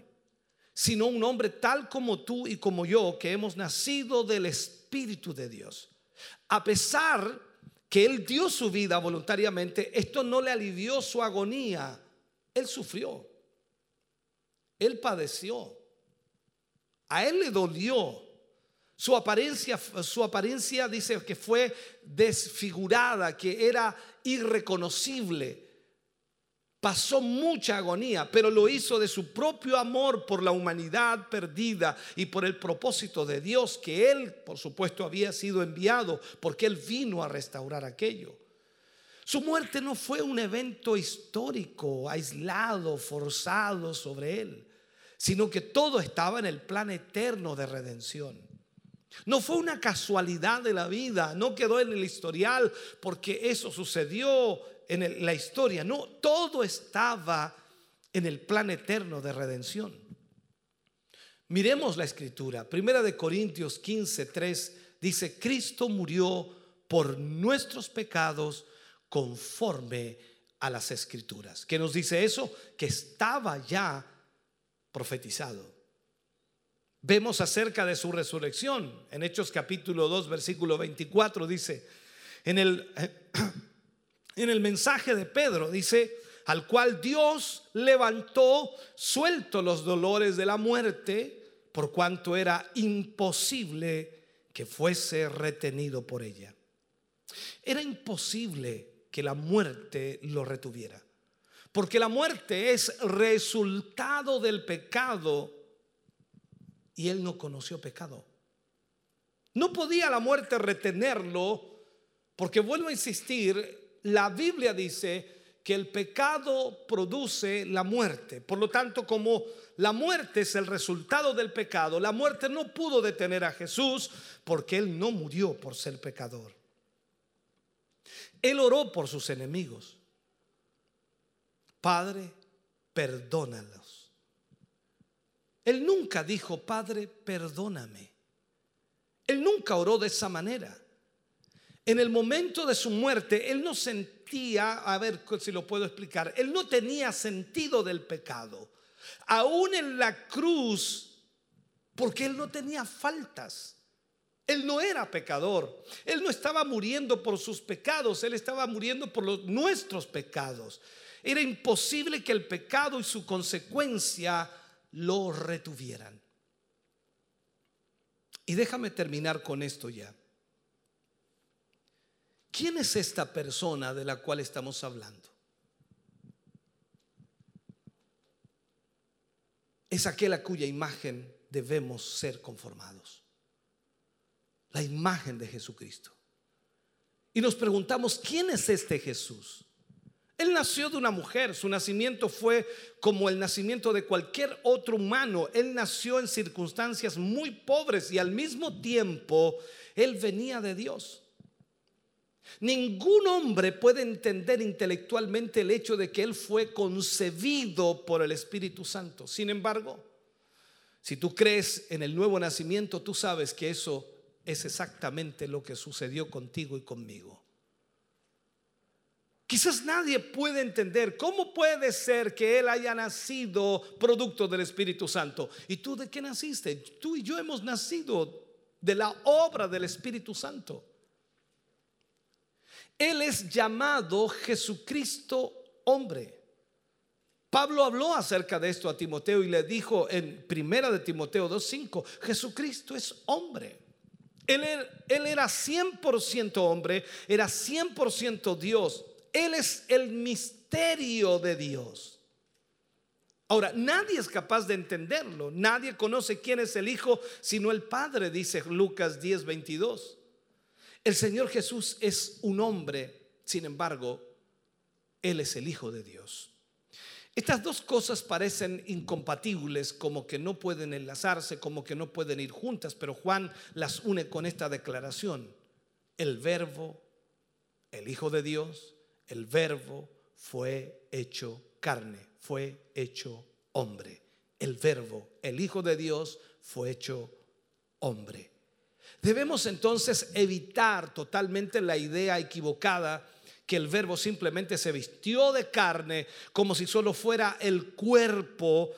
Speaker 5: sino un hombre tal como tú y como yo, que hemos nacido del Espíritu de Dios. A pesar que él dio su vida voluntariamente, esto no le alivió su agonía. Él sufrió. Él padeció. A él le dolió. Su apariencia, su apariencia dice que fue desfigurada, que era irreconocible pasó mucha agonía, pero lo hizo de su propio amor por la humanidad perdida y por el propósito de Dios que él, por supuesto, había sido enviado, porque él vino a restaurar aquello. Su muerte no fue un evento histórico, aislado, forzado sobre él, sino que todo estaba en el plan eterno de redención. No fue una casualidad de la vida, no quedó en el historial porque eso sucedió en la historia. No, todo estaba en el plan eterno de redención. Miremos la escritura. Primera de Corintios 15, 3 dice, Cristo murió por nuestros pecados conforme a las escrituras. ¿Qué nos dice eso? Que estaba ya profetizado. Vemos acerca de su resurrección. En Hechos capítulo 2, versículo 24 dice, en el en el mensaje de Pedro, dice, al cual Dios levantó suelto los dolores de la muerte, por cuanto era imposible que fuese retenido por ella. Era imposible que la muerte lo retuviera, porque la muerte es resultado del pecado y él no conoció pecado. No podía la muerte retenerlo, porque vuelvo a insistir, la Biblia dice que el pecado produce la muerte. Por lo tanto, como la muerte es el resultado del pecado, la muerte no pudo detener a Jesús porque él no murió por ser pecador. Él oró por sus enemigos. Padre, perdónalos. Él nunca dijo, Padre, perdóname. Él nunca oró de esa manera. En el momento de su muerte, él no sentía, a ver si lo puedo explicar, él no tenía sentido del pecado. Aún en la cruz, porque él no tenía faltas. Él no era pecador. Él no estaba muriendo por sus pecados, él estaba muriendo por los, nuestros pecados. Era imposible que el pecado y su consecuencia lo retuvieran. Y déjame terminar con esto ya. ¿Quién es esta persona de la cual estamos hablando? Es aquel a cuya imagen debemos ser conformados. La imagen de Jesucristo. Y nos preguntamos, ¿quién es este Jesús? Él nació de una mujer, su nacimiento fue como el nacimiento de cualquier otro humano. Él nació en circunstancias muy pobres y al mismo tiempo él venía de Dios. Ningún hombre puede entender intelectualmente el hecho de que Él fue concebido por el Espíritu Santo. Sin embargo, si tú crees en el nuevo nacimiento, tú sabes que eso es exactamente lo que sucedió contigo y conmigo. Quizás nadie puede entender cómo puede ser que Él haya nacido producto del Espíritu Santo. ¿Y tú de qué naciste? Tú y yo hemos nacido de la obra del Espíritu Santo. Él es llamado Jesucristo hombre. Pablo habló acerca de esto a Timoteo y le dijo en primera de Timoteo 2.5, Jesucristo es hombre. Él, er- él era 100% hombre, era 100% Dios. Él es el misterio de Dios. Ahora, nadie es capaz de entenderlo. Nadie conoce quién es el Hijo sino el Padre, dice Lucas 10:22. El Señor Jesús es un hombre, sin embargo, Él es el Hijo de Dios. Estas dos cosas parecen incompatibles, como que no pueden enlazarse, como que no pueden ir juntas, pero Juan las une con esta declaración. El verbo, el Hijo de Dios, el verbo fue hecho carne, fue hecho hombre. El verbo, el Hijo de Dios, fue hecho hombre. Debemos entonces evitar totalmente la idea equivocada que el verbo simplemente se vistió de carne como si solo fuera el cuerpo.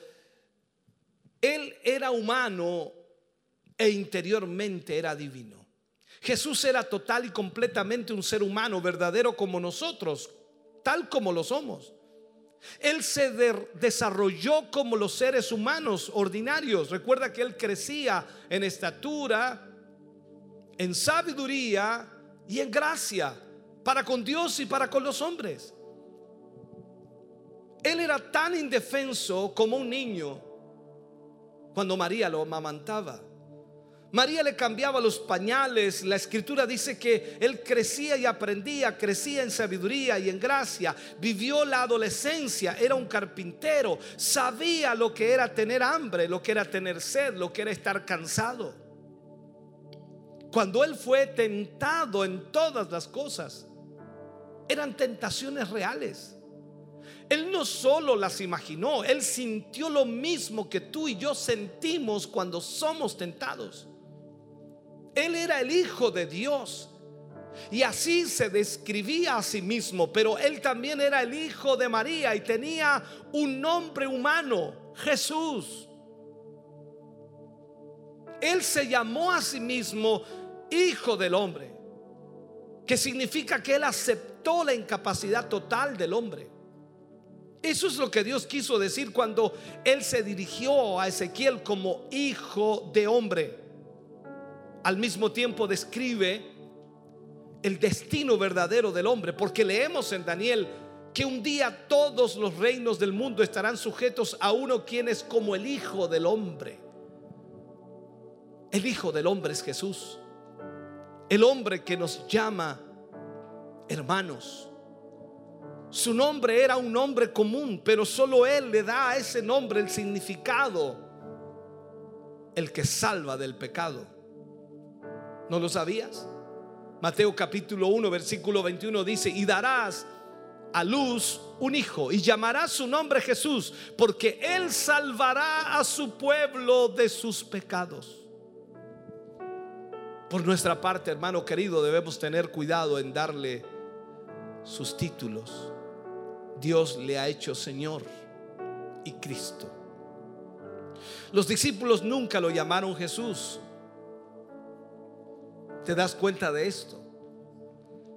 Speaker 5: Él era humano e interiormente era divino. Jesús era total y completamente un ser humano, verdadero como nosotros, tal como lo somos. Él se de- desarrolló como los seres humanos ordinarios. Recuerda que él crecía en estatura, en sabiduría y en gracia para con Dios y para con los hombres. Él era tan indefenso como un niño cuando María lo amamantaba. María le cambiaba los pañales. La escritura dice que él crecía y aprendía, crecía en sabiduría y en gracia. Vivió la adolescencia, era un carpintero, sabía lo que era tener hambre, lo que era tener sed, lo que era estar cansado. Cuando él fue tentado en todas las cosas, eran tentaciones reales. Él no solo las imaginó, él sintió lo mismo que tú y yo sentimos cuando somos tentados. Él era el Hijo de Dios. Y así se describía a sí mismo, pero él también era el Hijo de María y tenía un nombre humano, Jesús. Él se llamó a sí mismo Hijo del Hombre, que significa que él aceptó la incapacidad total del hombre. Eso es lo que Dios quiso decir cuando él se dirigió a Ezequiel como hijo de hombre al mismo tiempo describe el destino verdadero del hombre, porque leemos en Daniel que un día todos los reinos del mundo estarán sujetos a uno quien es como el Hijo del Hombre. El Hijo del Hombre es Jesús, el hombre que nos llama hermanos. Su nombre era un nombre común, pero solo Él le da a ese nombre el significado, el que salva del pecado. ¿No lo sabías? Mateo capítulo 1, versículo 21 dice, y darás a luz un hijo y llamarás su nombre Jesús, porque él salvará a su pueblo de sus pecados. Por nuestra parte, hermano querido, debemos tener cuidado en darle sus títulos. Dios le ha hecho Señor y Cristo. Los discípulos nunca lo llamaron Jesús. ¿Te das cuenta de esto?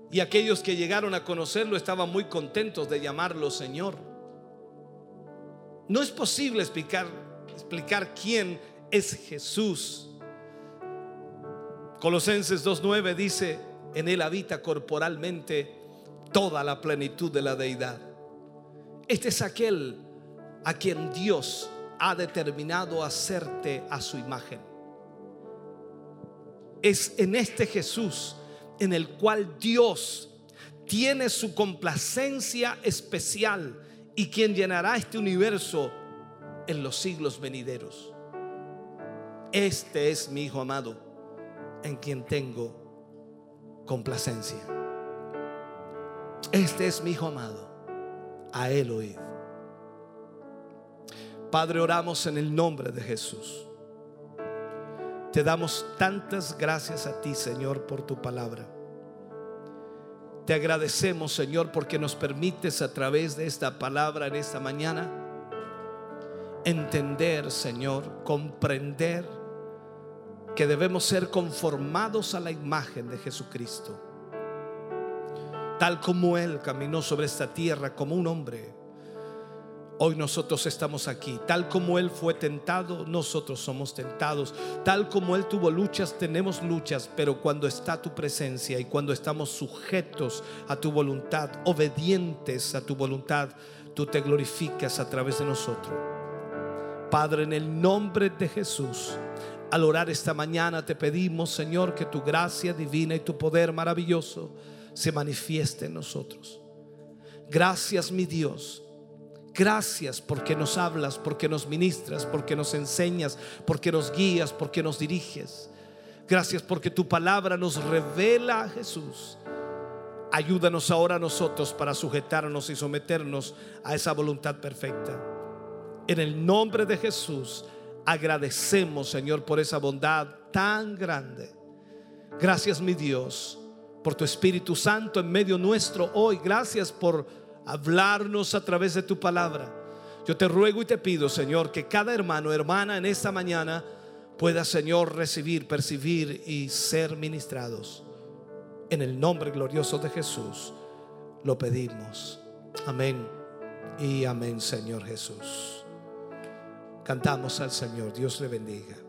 Speaker 5: Y aquellos que llegaron a conocerlo estaban muy contentos de llamarlo Señor. No es posible explicar, explicar quién es Jesús. Colosenses 2.9 dice, en él habita corporalmente toda la plenitud de la deidad. Este es aquel a quien Dios ha determinado hacerte a su imagen. Es en este Jesús en el cual Dios tiene su complacencia especial y quien llenará este universo en los siglos venideros. Este es mi Hijo amado en quien tengo complacencia. Este es mi Hijo amado, a Él oíd. Padre, oramos en el nombre de Jesús. Te damos tantas gracias a ti, Señor, por tu palabra. Te agradecemos, Señor, porque nos permites a través de esta palabra en esta mañana entender, Señor, comprender que debemos ser conformados a la imagen de Jesucristo. tal como Él caminó sobre esta tierra como un hombre. Hoy nosotros estamos aquí, tal como Él fue tentado, nosotros somos tentados, tal como Él tuvo luchas, tenemos luchas, pero cuando está tu presencia y cuando estamos sujetos a tu voluntad, obedientes a tu voluntad, tú te glorificas a través de nosotros. Padre, en el nombre de Jesús, al orar esta mañana te pedimos, Señor, que tu gracia divina y tu poder maravilloso se manifieste en nosotros. Gracias, mi Dios. Gracias porque nos hablas, porque nos ministras, porque nos enseñas, porque nos guías, porque nos diriges. Gracias porque tu palabra nos revela a Jesús. Ayúdanos ahora a nosotros para sujetarnos y someternos a esa voluntad perfecta. En el nombre de Jesús agradecemos, Señor, por esa bondad tan grande. Gracias, mi Dios, por tu Espíritu Santo en medio nuestro hoy. Gracias por hablarnos a través de tu palabra. Yo te ruego y te pido, Señor, que cada hermano, hermana en esta mañana pueda, Señor, recibir, percibir y ser ministrados. En el nombre glorioso de Jesús lo pedimos. Amén y amén, Señor Jesús. Cantamos al Señor. Dios le bendiga.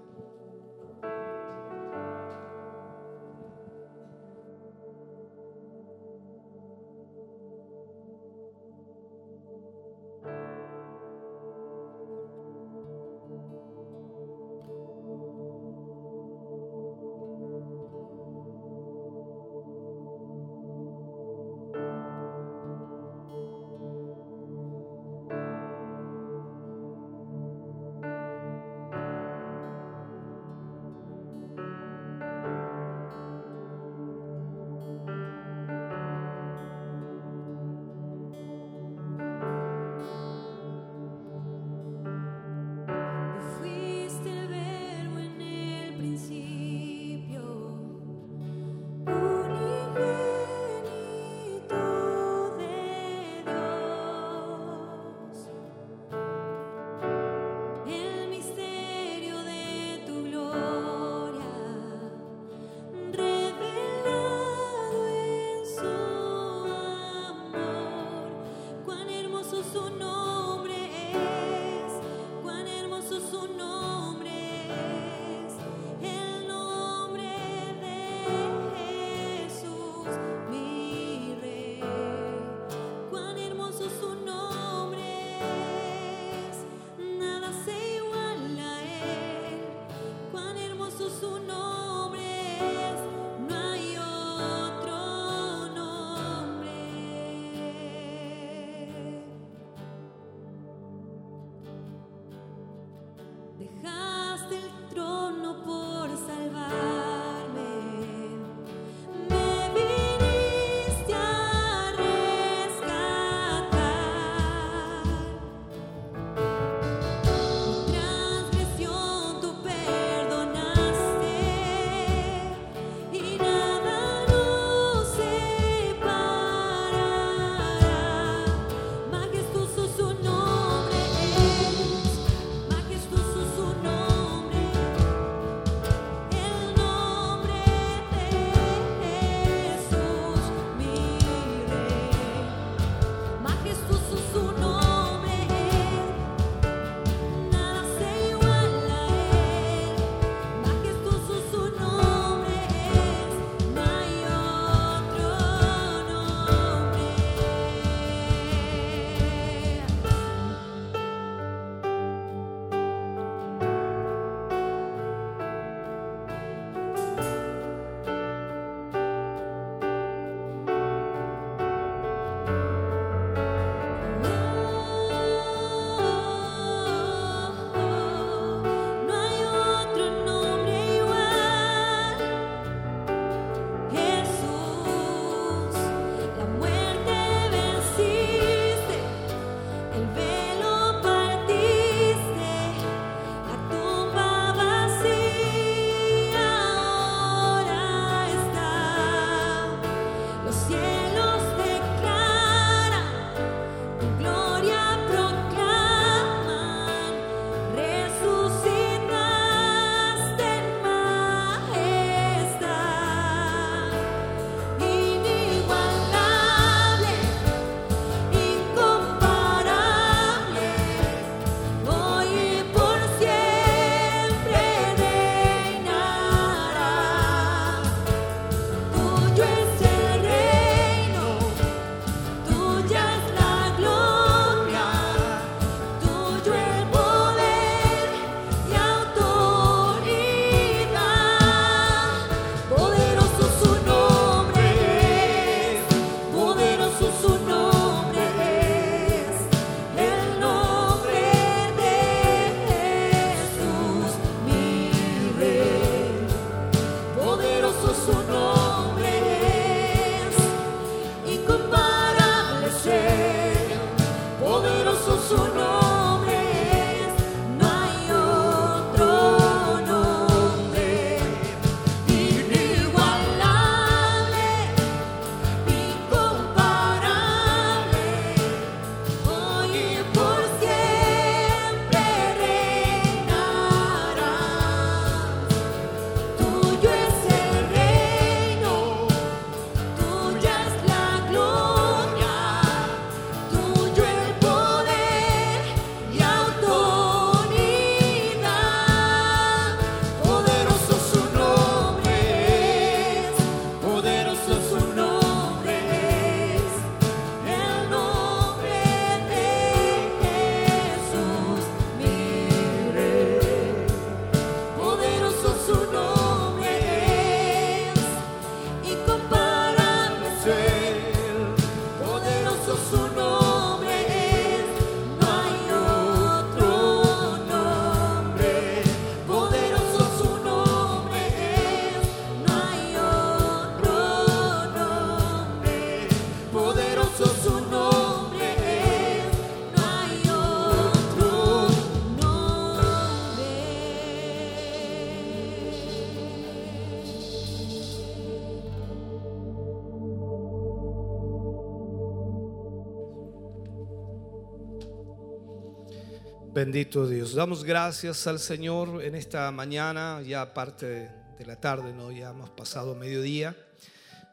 Speaker 5: Bendito Dios. Damos gracias al Señor en esta mañana, ya parte de, la tarde, ¿no? ya hemos pasado mediodía.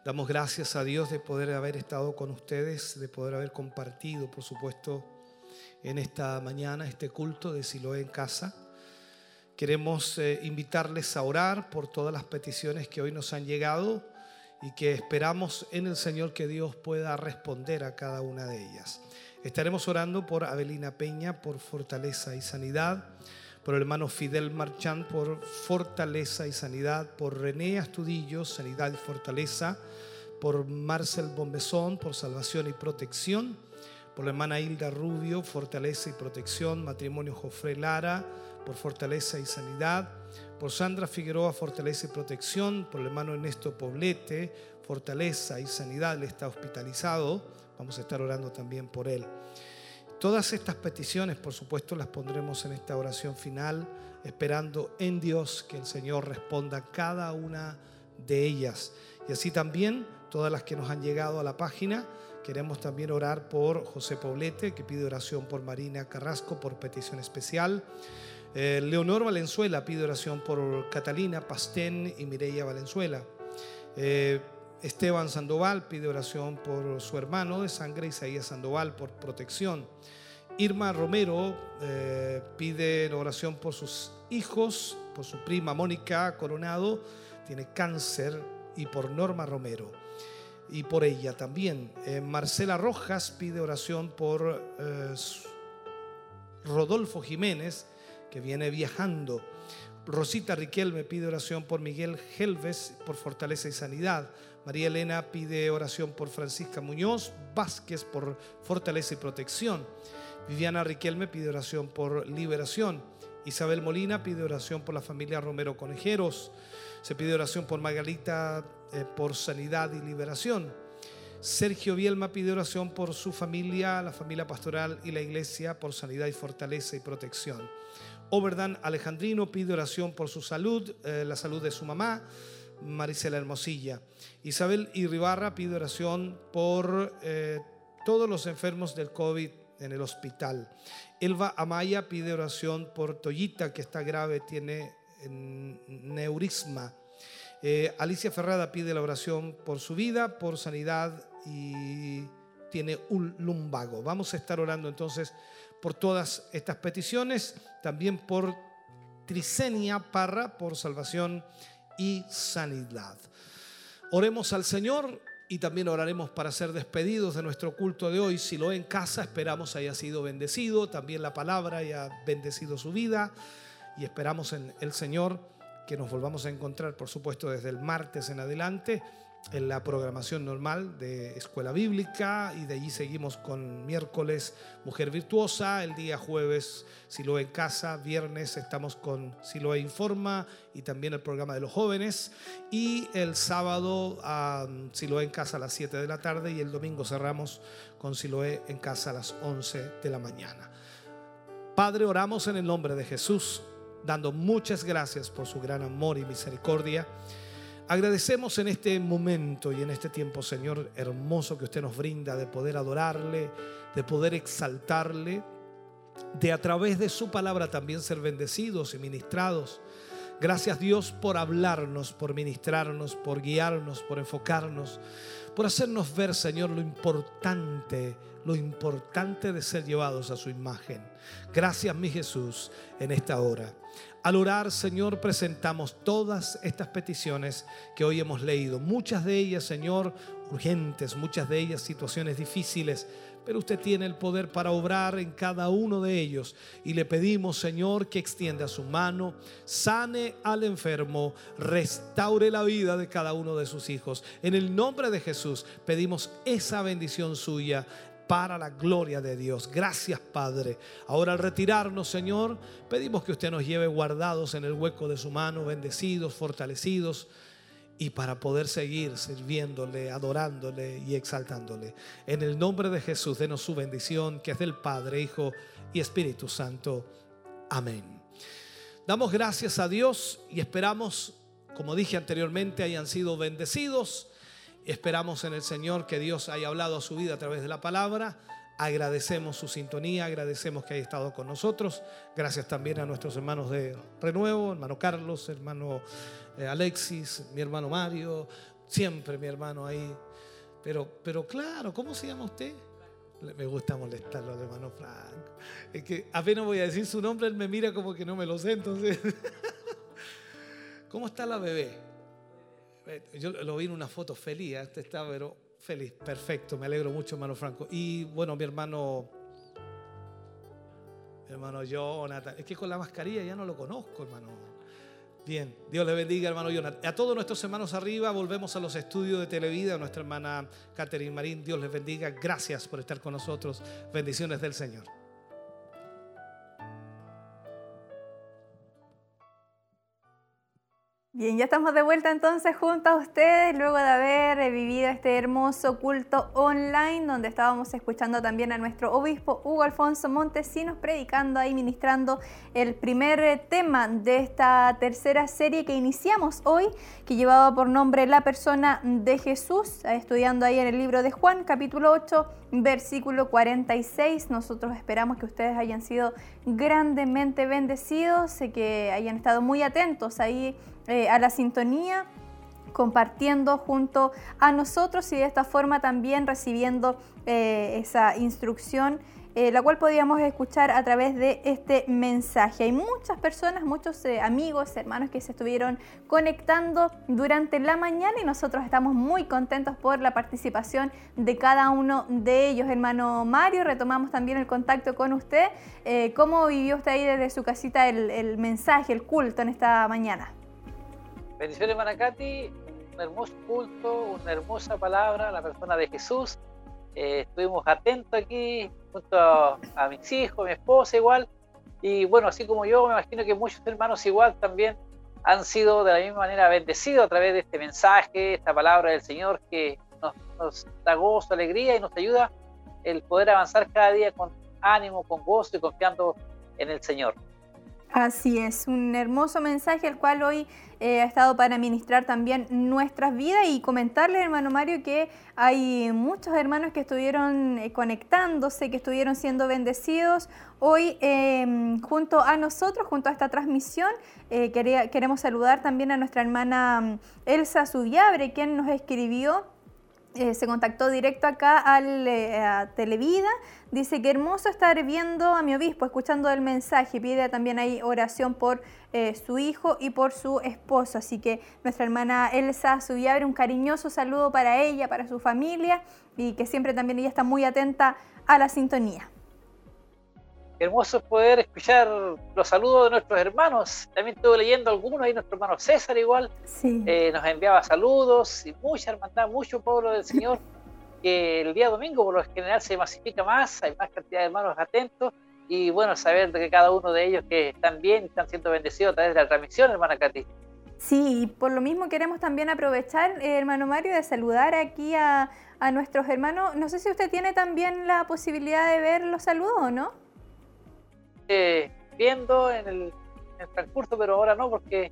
Speaker 5: Damos gracias a Dios de poder haber estado con ustedes, de poder haber compartido, por supuesto, en esta mañana este culto de Siloé en casa. Queremos eh, invitarles a orar por todas las peticiones que hoy nos han llegado y que esperamos en el Señor que Dios pueda responder a cada una de ellas. Estaremos orando por Abelina Peña, por fortaleza y sanidad, por el hermano Fidel Marchán, por fortaleza y sanidad, por René Astudillo, sanidad y fortaleza, por Marcel Bombezón, por salvación y protección, por la hermana Hilda Rubio, fortaleza y protección, matrimonio Jofre Lara, por fortaleza y sanidad, por Sandra Figueroa, fortaleza y protección, por el hermano Ernesto Poblete, fortaleza y sanidad, él está hospitalizado, vamos a estar orando también por él. Todas estas peticiones, por supuesto, las pondremos en esta oración final, esperando en Dios que el Señor responda cada una de ellas. Y así también todas las que nos han llegado a la página. Queremos también orar por José Poblete, que pide oración por Marina Carrasco, por petición especial. Eh, Leonor Valenzuela pide oración por Catalina Pastén y Mireia Valenzuela. Eh, Esteban Sandoval pide oración por su hermano de sangre, Isaías Sandoval, por protección. Irma Romero eh, pide oración por sus hijos, por su prima Mónica Coronado, tiene cáncer, y por Norma Romero. Y por ella también. Eh, Marcela Rojas pide oración por eh, Rodolfo Jiménez, que viene viajando. Rosita Riquelme pide oración por Miguel Helves, por fortaleza y sanidad. María Elena pide oración por Francisca Muñoz Vázquez, por fortaleza y protección. Viviana Riquelme pide oración por liberación. Isabel Molina pide oración por la familia Romero Conejeros. Se pide oración por Margarita eh, por sanidad y liberación. Sergio Bielma pide oración por su familia, la familia pastoral y la iglesia por sanidad y fortaleza y protección. Oberdan Alejandrino pide oración por su salud, eh, la salud de su mamá, Marisela Hermosilla. Isabel Irribarra pide oración por eh, todos los enfermos del COVID en el hospital. Elva Amaya pide oración por Toyita, que está grave, tiene neurisma. Eh, Alicia Ferrada pide la oración por su vida, por sanidad y tiene un lumbago. Vamos a estar orando entonces por todas estas peticiones, también por Trisenia Parra, por salvación y sanidad. Oremos al Señor y también oraremos para ser despedidos de nuestro culto de hoy. Si lo en casa, esperamos haya sido bendecido, también la palabra haya bendecido su vida y esperamos en el Señor que nos volvamos a encontrar, por supuesto, desde el martes en adelante en la programación normal de Escuela Bíblica y de allí seguimos con miércoles Mujer Virtuosa, el día jueves Siloé en Casa, viernes estamos con Siloé Informa y también el programa de los jóvenes y el sábado um, Siloé en Casa a las 7 de la tarde y el domingo cerramos con Siloé en Casa a las 11 de la mañana. Padre, oramos en el nombre de Jesús dando muchas gracias por su gran amor y misericordia. Agradecemos en este momento y en este tiempo, Señor, hermoso que usted nos brinda de poder adorarle, de poder exaltarle, de a través de su palabra también ser bendecidos y ministrados. Gracias Dios por hablarnos, por ministrarnos, por guiarnos, por enfocarnos, por hacernos ver, Señor, lo importante, lo importante de ser llevados a su imagen. Gracias, mi Jesús, en esta hora. Al orar, Señor, presentamos todas estas peticiones que hoy hemos leído. Muchas de ellas, Señor, urgentes, muchas de ellas situaciones difíciles, pero usted tiene el poder para obrar en cada uno de ellos. Y le pedimos, Señor, que extienda su mano, sane al enfermo, restaure la vida de cada uno de sus hijos. En el nombre de Jesús pedimos esa bendición suya para la gloria de Dios. Gracias, Padre. Ahora al retirarnos, Señor, pedimos que usted nos lleve guardados en el hueco de su mano, bendecidos, fortalecidos, y para poder seguir sirviéndole, adorándole y exaltándole. En el nombre de Jesús, denos su bendición, que es del Padre, Hijo y Espíritu Santo. Amén. Damos gracias a Dios y esperamos, como dije anteriormente, hayan sido bendecidos Esperamos en el Señor que Dios haya hablado a su vida a través de la palabra. Agradecemos su sintonía, agradecemos que haya estado con nosotros. Gracias también a nuestros hermanos de Renuevo, hermano Carlos, hermano eh, Alexis, mi hermano Mario, siempre mi hermano ahí. Pero, pero claro, ¿cómo se llama usted? Me gusta molestarlo al hermano Franco. Es que apenas voy a decir su nombre, él me mira como que no me lo sé, entonces. ¿Cómo está la bebé? Yo lo vi en una foto feliz, este está, pero feliz, perfecto, me alegro mucho, hermano Franco. Y bueno, mi hermano, mi hermano Jonathan, es que con la mascarilla ya no lo conozco, hermano. Bien, Dios le bendiga, hermano Jonathan. A todos nuestros hermanos arriba, volvemos a los estudios de Televida, nuestra hermana Catherine Marín, Dios les bendiga, gracias por estar con nosotros, bendiciones del Señor.
Speaker 1: Bien, ya estamos de vuelta entonces junto a ustedes luego de haber vivido este hermoso culto online donde estábamos escuchando también a nuestro obispo Hugo Alfonso Montesinos predicando ahí, ministrando el primer tema de esta tercera serie que iniciamos hoy, que llevaba por nombre La persona de Jesús, estudiando ahí en el libro de Juan, capítulo 8, versículo 46. Nosotros esperamos que ustedes hayan sido grandemente bendecidos, que hayan estado muy atentos ahí eh, a la sintonía compartiendo junto a nosotros y de esta forma también recibiendo eh, esa instrucción eh, la cual podíamos escuchar a través de este mensaje. Hay muchas personas, muchos amigos, hermanos que se estuvieron conectando durante la mañana y nosotros estamos muy contentos por la participación de cada uno de ellos. Hermano Mario, retomamos también el contacto con usted. ¿Cómo vivió usted ahí desde su casita el mensaje, el culto en esta mañana?
Speaker 2: Bendiciones, Manacati. Un hermoso culto, una hermosa palabra, la persona de Jesús. Eh, estuvimos atentos aquí junto a, mis hijos, mi esposa igual. Y bueno, así como yo, me imagino que muchos hermanos igual también han sido de la misma manera bendecidos a través de este mensaje, esta palabra del Señor que nos, nos da gozo, alegría y nos ayuda el poder avanzar cada día con ánimo, con gozo y confiando en el Señor.
Speaker 1: Así es, un hermoso mensaje el cual hoy eh, ha estado para ministrar también nuestras vidas y comentarles, hermano Mario, que hay muchos hermanos que estuvieron eh, conectándose, que estuvieron siendo bendecidos hoy em, junto a nosotros, junto a esta transmisión. Eh, queremos saludar también a nuestra hermana mm, Elsa Subiabre, quien nos escribió eh, se contactó directo acá al, eh, a Televida. Dice que hermoso estar viendo a mi obispo, escuchando el mensaje. Pide también ahí oración por eh, su hijo y por su esposo. Así que nuestra hermana Elsa Subiabre, un cariñoso saludo para ella, para su familia y que siempre también ella está muy atenta a la sintonía
Speaker 2: hermoso poder escuchar los saludos de nuestros hermanos. También estuve leyendo algunos, ahí nuestro hermano César igual, eh, nos enviaba saludos y mucha hermandad, mucho pueblo del Señor, que el día domingo por lo general se masifica más, hay más cantidad de hermanos atentos y bueno, saber de que cada uno de ellos que están bien, están siendo bendecidos a través de la transmisión, hermana Katy.
Speaker 1: Sí, y por lo mismo queremos también aprovechar, eh, hermano Mario, de saludar aquí a, a nuestros hermanos. No sé si usted tiene también la posibilidad de ver los saludos o no
Speaker 2: viendo en el, transcurso, pero ahora no porque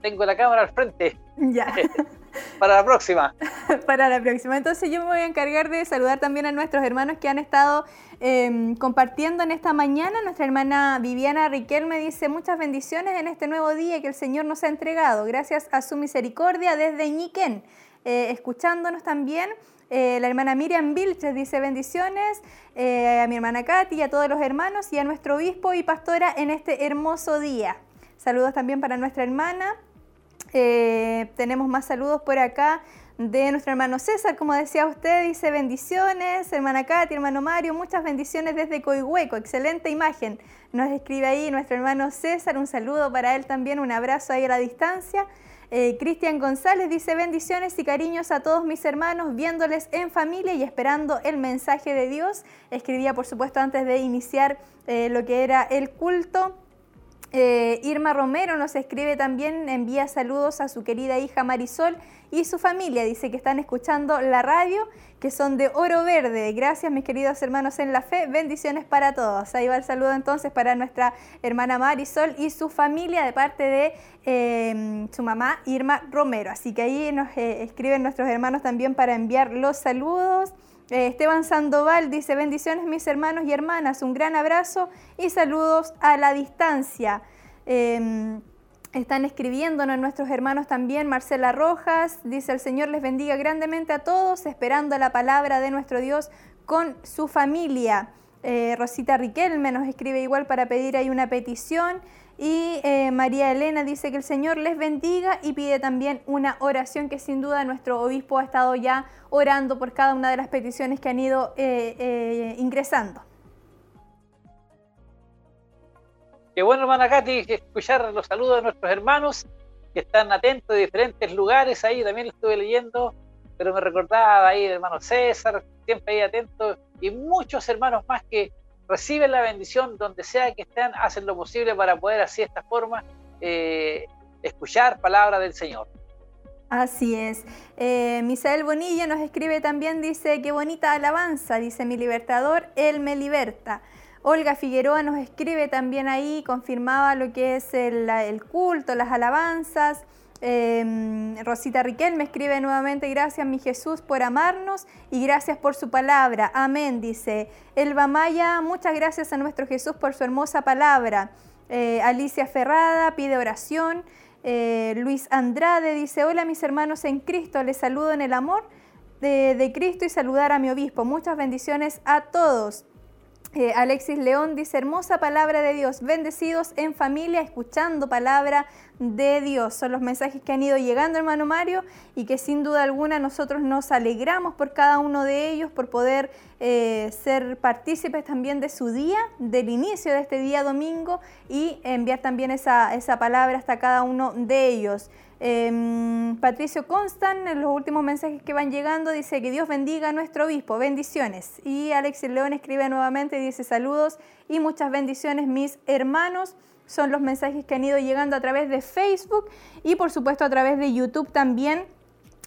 Speaker 2: tengo la cámara al frente.
Speaker 1: Ya.
Speaker 2: Para la próxima.
Speaker 1: Para la próxima. Entonces yo me voy a encargar de saludar también a nuestros hermanos que han estado em, compartiendo en esta mañana. Nuestra hermana Viviana Riquel me dice muchas bendiciones en este nuevo día que el Señor nos ha entregado. Gracias a su misericordia desde Ñiquén. Eh, escuchándonos también. Eh, la hermana Miriam Vilches dice bendiciones eh, a mi hermana Katy a todos los hermanos y a nuestro obispo y pastora en este hermoso día. Saludos también para nuestra hermana. Eh, tenemos más saludos por acá de nuestro hermano César, como decía usted, dice bendiciones, hermana Katy, hermano Mario, muchas bendiciones desde Coihueco, excelente imagen. Nos escribe ahí nuestro hermano César, un saludo para él también, un abrazo ahí a la distancia. Eh, Cristian González dice bendiciones y cariños a todos mis hermanos, viéndoles en familia y esperando el mensaje de Dios. Escribía, por supuesto, antes de iniciar eh, lo que era el culto. Eh, Irma Romero nos escribe también, envía saludos a su querida hija Marisol y su familia. Dice que están escuchando la radio, que son de Oro Verde. Gracias, mis queridos hermanos en la fe. Bendiciones para todos. Ahí va el saludo entonces para nuestra hermana Marisol y su familia de parte de em, su mamá Irma Romero. Así que ahí nos eh, escriben nuestros hermanos también para enviar los saludos. Eh, Esteban Sandoval dice, bendiciones mis hermanos y hermanas, un gran abrazo y saludos a la distancia. Em, están escribiéndonos nuestros hermanos también. Marcela Rojas dice, el Señor les bendiga grandemente a todos, esperando la palabra de nuestro Dios con su familia. Eh, Rosita Riquelme nos escribe igual para pedir ahí una petición. Y eh, María Elena dice que el Señor les bendiga y pide también una oración que sin duda nuestro obispo ha estado ya orando por cada una de las peticiones que han ido eh, ingresando.
Speaker 2: Qué bueno, hermana Katy, escuchar los saludos de nuestros hermanos que están atentos de diferentes lugares ahí, también lo estuve leyendo, pero me recordaba ahí el hermano César, siempre ahí atento, y muchos hermanos más que reciben la bendición donde sea que estén, hacen lo posible para poder así de esta forma eh, escuchar palabra del Señor.
Speaker 1: Así es. Eh, Misael Bonilla nos escribe también, dice, qué bonita alabanza, dice mi libertador, Él me liberta. Olga Figueroa nos escribe también ahí, confirmaba lo que es el, culto, las alabanzas. Em, Rosita Riquel me escribe nuevamente, gracias mi Jesús por amarnos y gracias por su palabra. Amén, dice. Elba Maya, muchas gracias a nuestro Jesús por su hermosa palabra. Eh, Alicia Ferrada pide oración. Eh, Luis Andrade dice, hola mis hermanos en Cristo, les saludo en el amor de, de Cristo y saludar a mi obispo. Muchas bendiciones a todos. Eh, Alexis León dice, hermosa palabra de Dios, bendecidos en familia, escuchando palabra de Dios. Son los mensajes que han ido llegando, hermano Mario, y que sin duda alguna nosotros nos alegramos por cada uno de ellos, por poder eh, ser partícipes también de su día, del inicio de este día domingo, y enviar también esa, esa palabra hasta cada uno de ellos. Em, Patricio Constan, en los últimos mensajes que van llegando, dice que Dios bendiga a nuestro obispo, bendiciones. Y Alexis León escribe nuevamente, dice saludos y muchas bendiciones mis hermanos. Son los mensajes que han ido llegando a través de Facebook y por supuesto a través de YouTube también.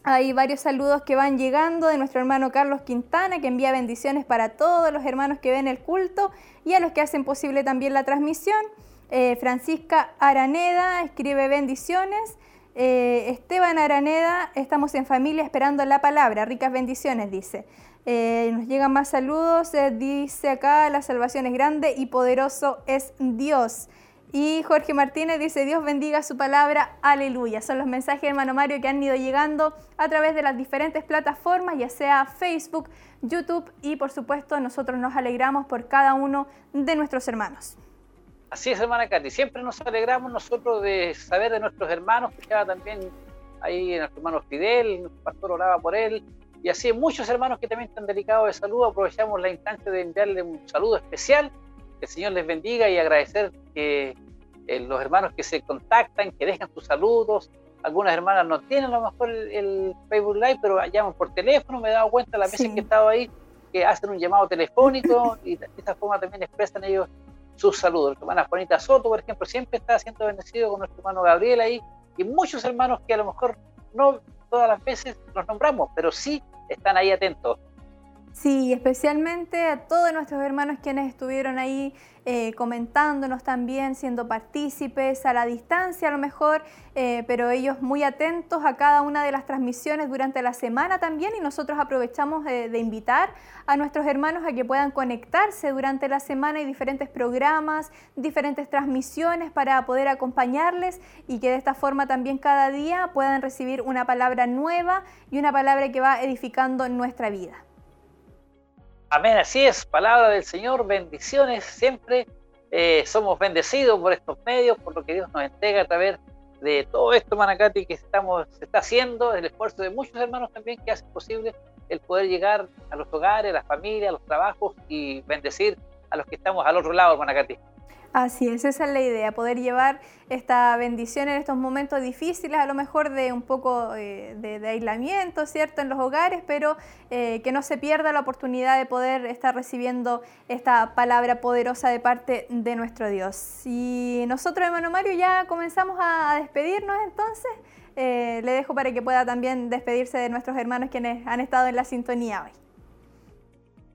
Speaker 1: Hay varios saludos que van llegando de nuestro hermano Carlos Quintana, que envía bendiciones para todos los hermanos que ven el culto y a los que hacen posible también la transmisión. Eh, Francisca Araneda escribe bendiciones. Eh, Esteban Araneda, estamos en familia esperando la palabra. Ricas bendiciones, dice. Eh, nos llegan más saludos. Eh, dice acá, la salvación es grande y poderoso es Dios. Y Jorge Martínez dice, Dios bendiga su palabra, aleluya. Son los mensajes, hermano Mario, que han ido llegando a través de las diferentes plataformas, ya sea Facebook, YouTube y por supuesto nosotros nos alegramos por cada uno de nuestros hermanos.
Speaker 2: Así es, hermana Katy. Siempre nos alegramos nosotros de saber de nuestros hermanos. Escuchaba también ahí nuestro hermano Fidel, el pastor oraba por él. Y así muchos hermanos que también están delicados de salud. Aprovechamos la instancia de enviarle un saludo especial. Que el Señor les bendiga y agradecer que eh, los hermanos que se contactan, que dejan sus saludos. Algunas hermanas no tienen a lo mejor el, Facebook Live, pero llaman por teléfono. Me he dado cuenta la veces que he estado ahí que hacen un llamado telefónico y de esta forma también expresan ellos sus saludos. Nuestra hermana Juanita Soto, por ejemplo, siempre está siendo bendecido con nuestro hermano Gabriel ahí, y muchos hermanos que a lo mejor no todas las veces los nombramos, pero sí están ahí atentos.
Speaker 1: Sí, especialmente a todos nuestros hermanos quienes estuvieron ahí eh, comentándonos también, siendo partícipes a la distancia a lo mejor, eh, pero ellos muy atentos a cada una de las transmisiones durante la semana también y nosotros aprovechamos de invitar a nuestros hermanos a que puedan conectarse durante la semana y diferentes programas, diferentes transmisiones para poder acompañarles y que de esta forma también cada día puedan recibir una palabra nueva y una palabra que va edificando nuestra vida.
Speaker 2: Amén, así es, palabra del Señor, bendiciones, siempre eh, somos bendecidos por estos medios, por lo que Dios nos entrega a través de todo esto, Manacati, que estamos, se está haciendo, el esfuerzo de muchos hermanos también que hacen posible el poder llegar a los hogares, a las familias, a los trabajos y bendecir a los que estamos al otro lado, Manacati.
Speaker 1: Así es, esa es la idea, poder llevar esta bendición en estos momentos difíciles, a lo mejor de un poco eh, de, aislamiento, ¿cierto?, en los hogares, pero eh, que no se pierda la oportunidad de poder estar recibiendo esta palabra poderosa de parte de nuestro Dios. Y nosotros, hermano Mario, ya comenzamos a despedirnos entonces. Eh, le dejo para que pueda también despedirse de nuestros hermanos quienes han estado en la sintonía hoy.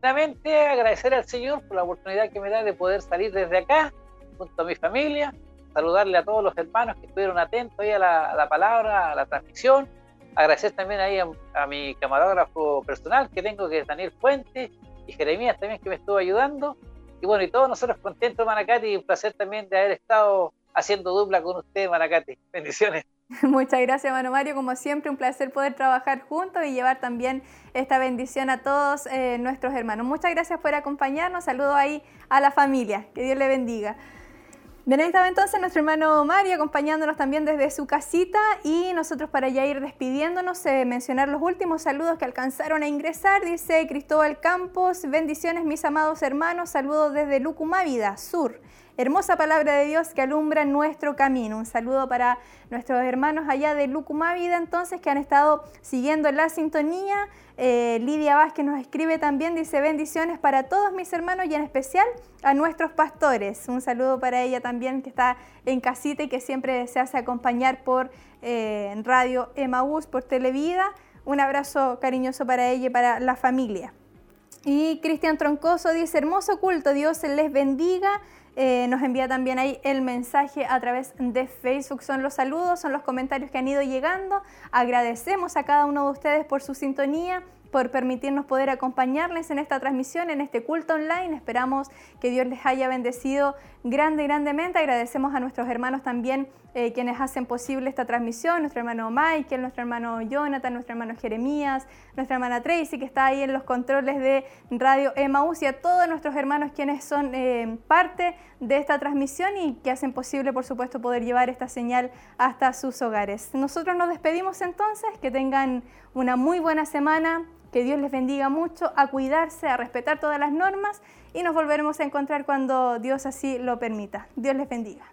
Speaker 2: Primeramente, agradecer al Señor por la oportunidad que me da de poder salir desde acá junto a mi familia, saludarle a todos los hermanos que estuvieron atentos ahí a la, palabra, a la transmisión, Agradecer también ahí a, mi camarógrafo personal que tengo, que es Daniel Fuentes, y Jeremías también que me estuvo ayudando. Y bueno, y todos nosotros contentos, Manacati, y un placer también de haber estado haciendo dupla con usted, Manacati. Bendiciones.
Speaker 1: Muchas gracias, Mano Mario. Como siempre, un placer poder trabajar juntos y llevar también esta bendición a todos eh, nuestros hermanos. Muchas gracias por acompañarnos. Saludo ahí a la familia. Que Dios le bendiga. Bien, ahí estaba entonces nuestro hermano Mario acompañándonos también desde su casita y nosotros para ya ir despidiéndonos, eh, mencionar los últimos saludos que alcanzaron a ingresar. Dice Cristóbal Campos, bendiciones mis amados hermanos, saludos desde Lucumávida, sur. Hermosa palabra de Dios que alumbra nuestro camino. Un saludo para nuestros hermanos allá de Lucumávida entonces que han estado siguiendo la sintonía. Eh, Lidia Vázquez nos escribe también, dice bendiciones para todos mis hermanos y en especial a nuestros pastores. Un saludo para ella también que está en casita y que siempre se hace acompañar por eh, Radio Emaús, por Televida. Un abrazo cariñoso para ella y para la familia. Y Cristian Troncoso dice, hermoso culto, Dios les bendiga. Eh, nos envía también ahí el mensaje a través de Facebook. Son los saludos, son los comentarios que han ido llegando. Agradecemos a cada uno de ustedes por su sintonía por permitirnos poder acompañarles en esta transmisión, en este culto online. Esperamos que Dios les haya bendecido grande, grandemente. Agradecemos a nuestros hermanos también eh, quienes hacen posible esta transmisión, nuestro hermano Michael, nuestro hermano Jonathan, nuestro hermano Jeremías, nuestra hermana Tracy, que está ahí en los controles de Radio Emaús, y a todos nuestros hermanos quienes son eh, parte de esta transmisión y que hacen posible, por supuesto, poder llevar esta señal hasta sus hogares. Nosotros nos despedimos entonces, que tengan una muy buena semana, que Dios les bendiga mucho, a cuidarse, a respetar todas las normas y nos volveremos a encontrar cuando Dios así lo permita. Dios les bendiga.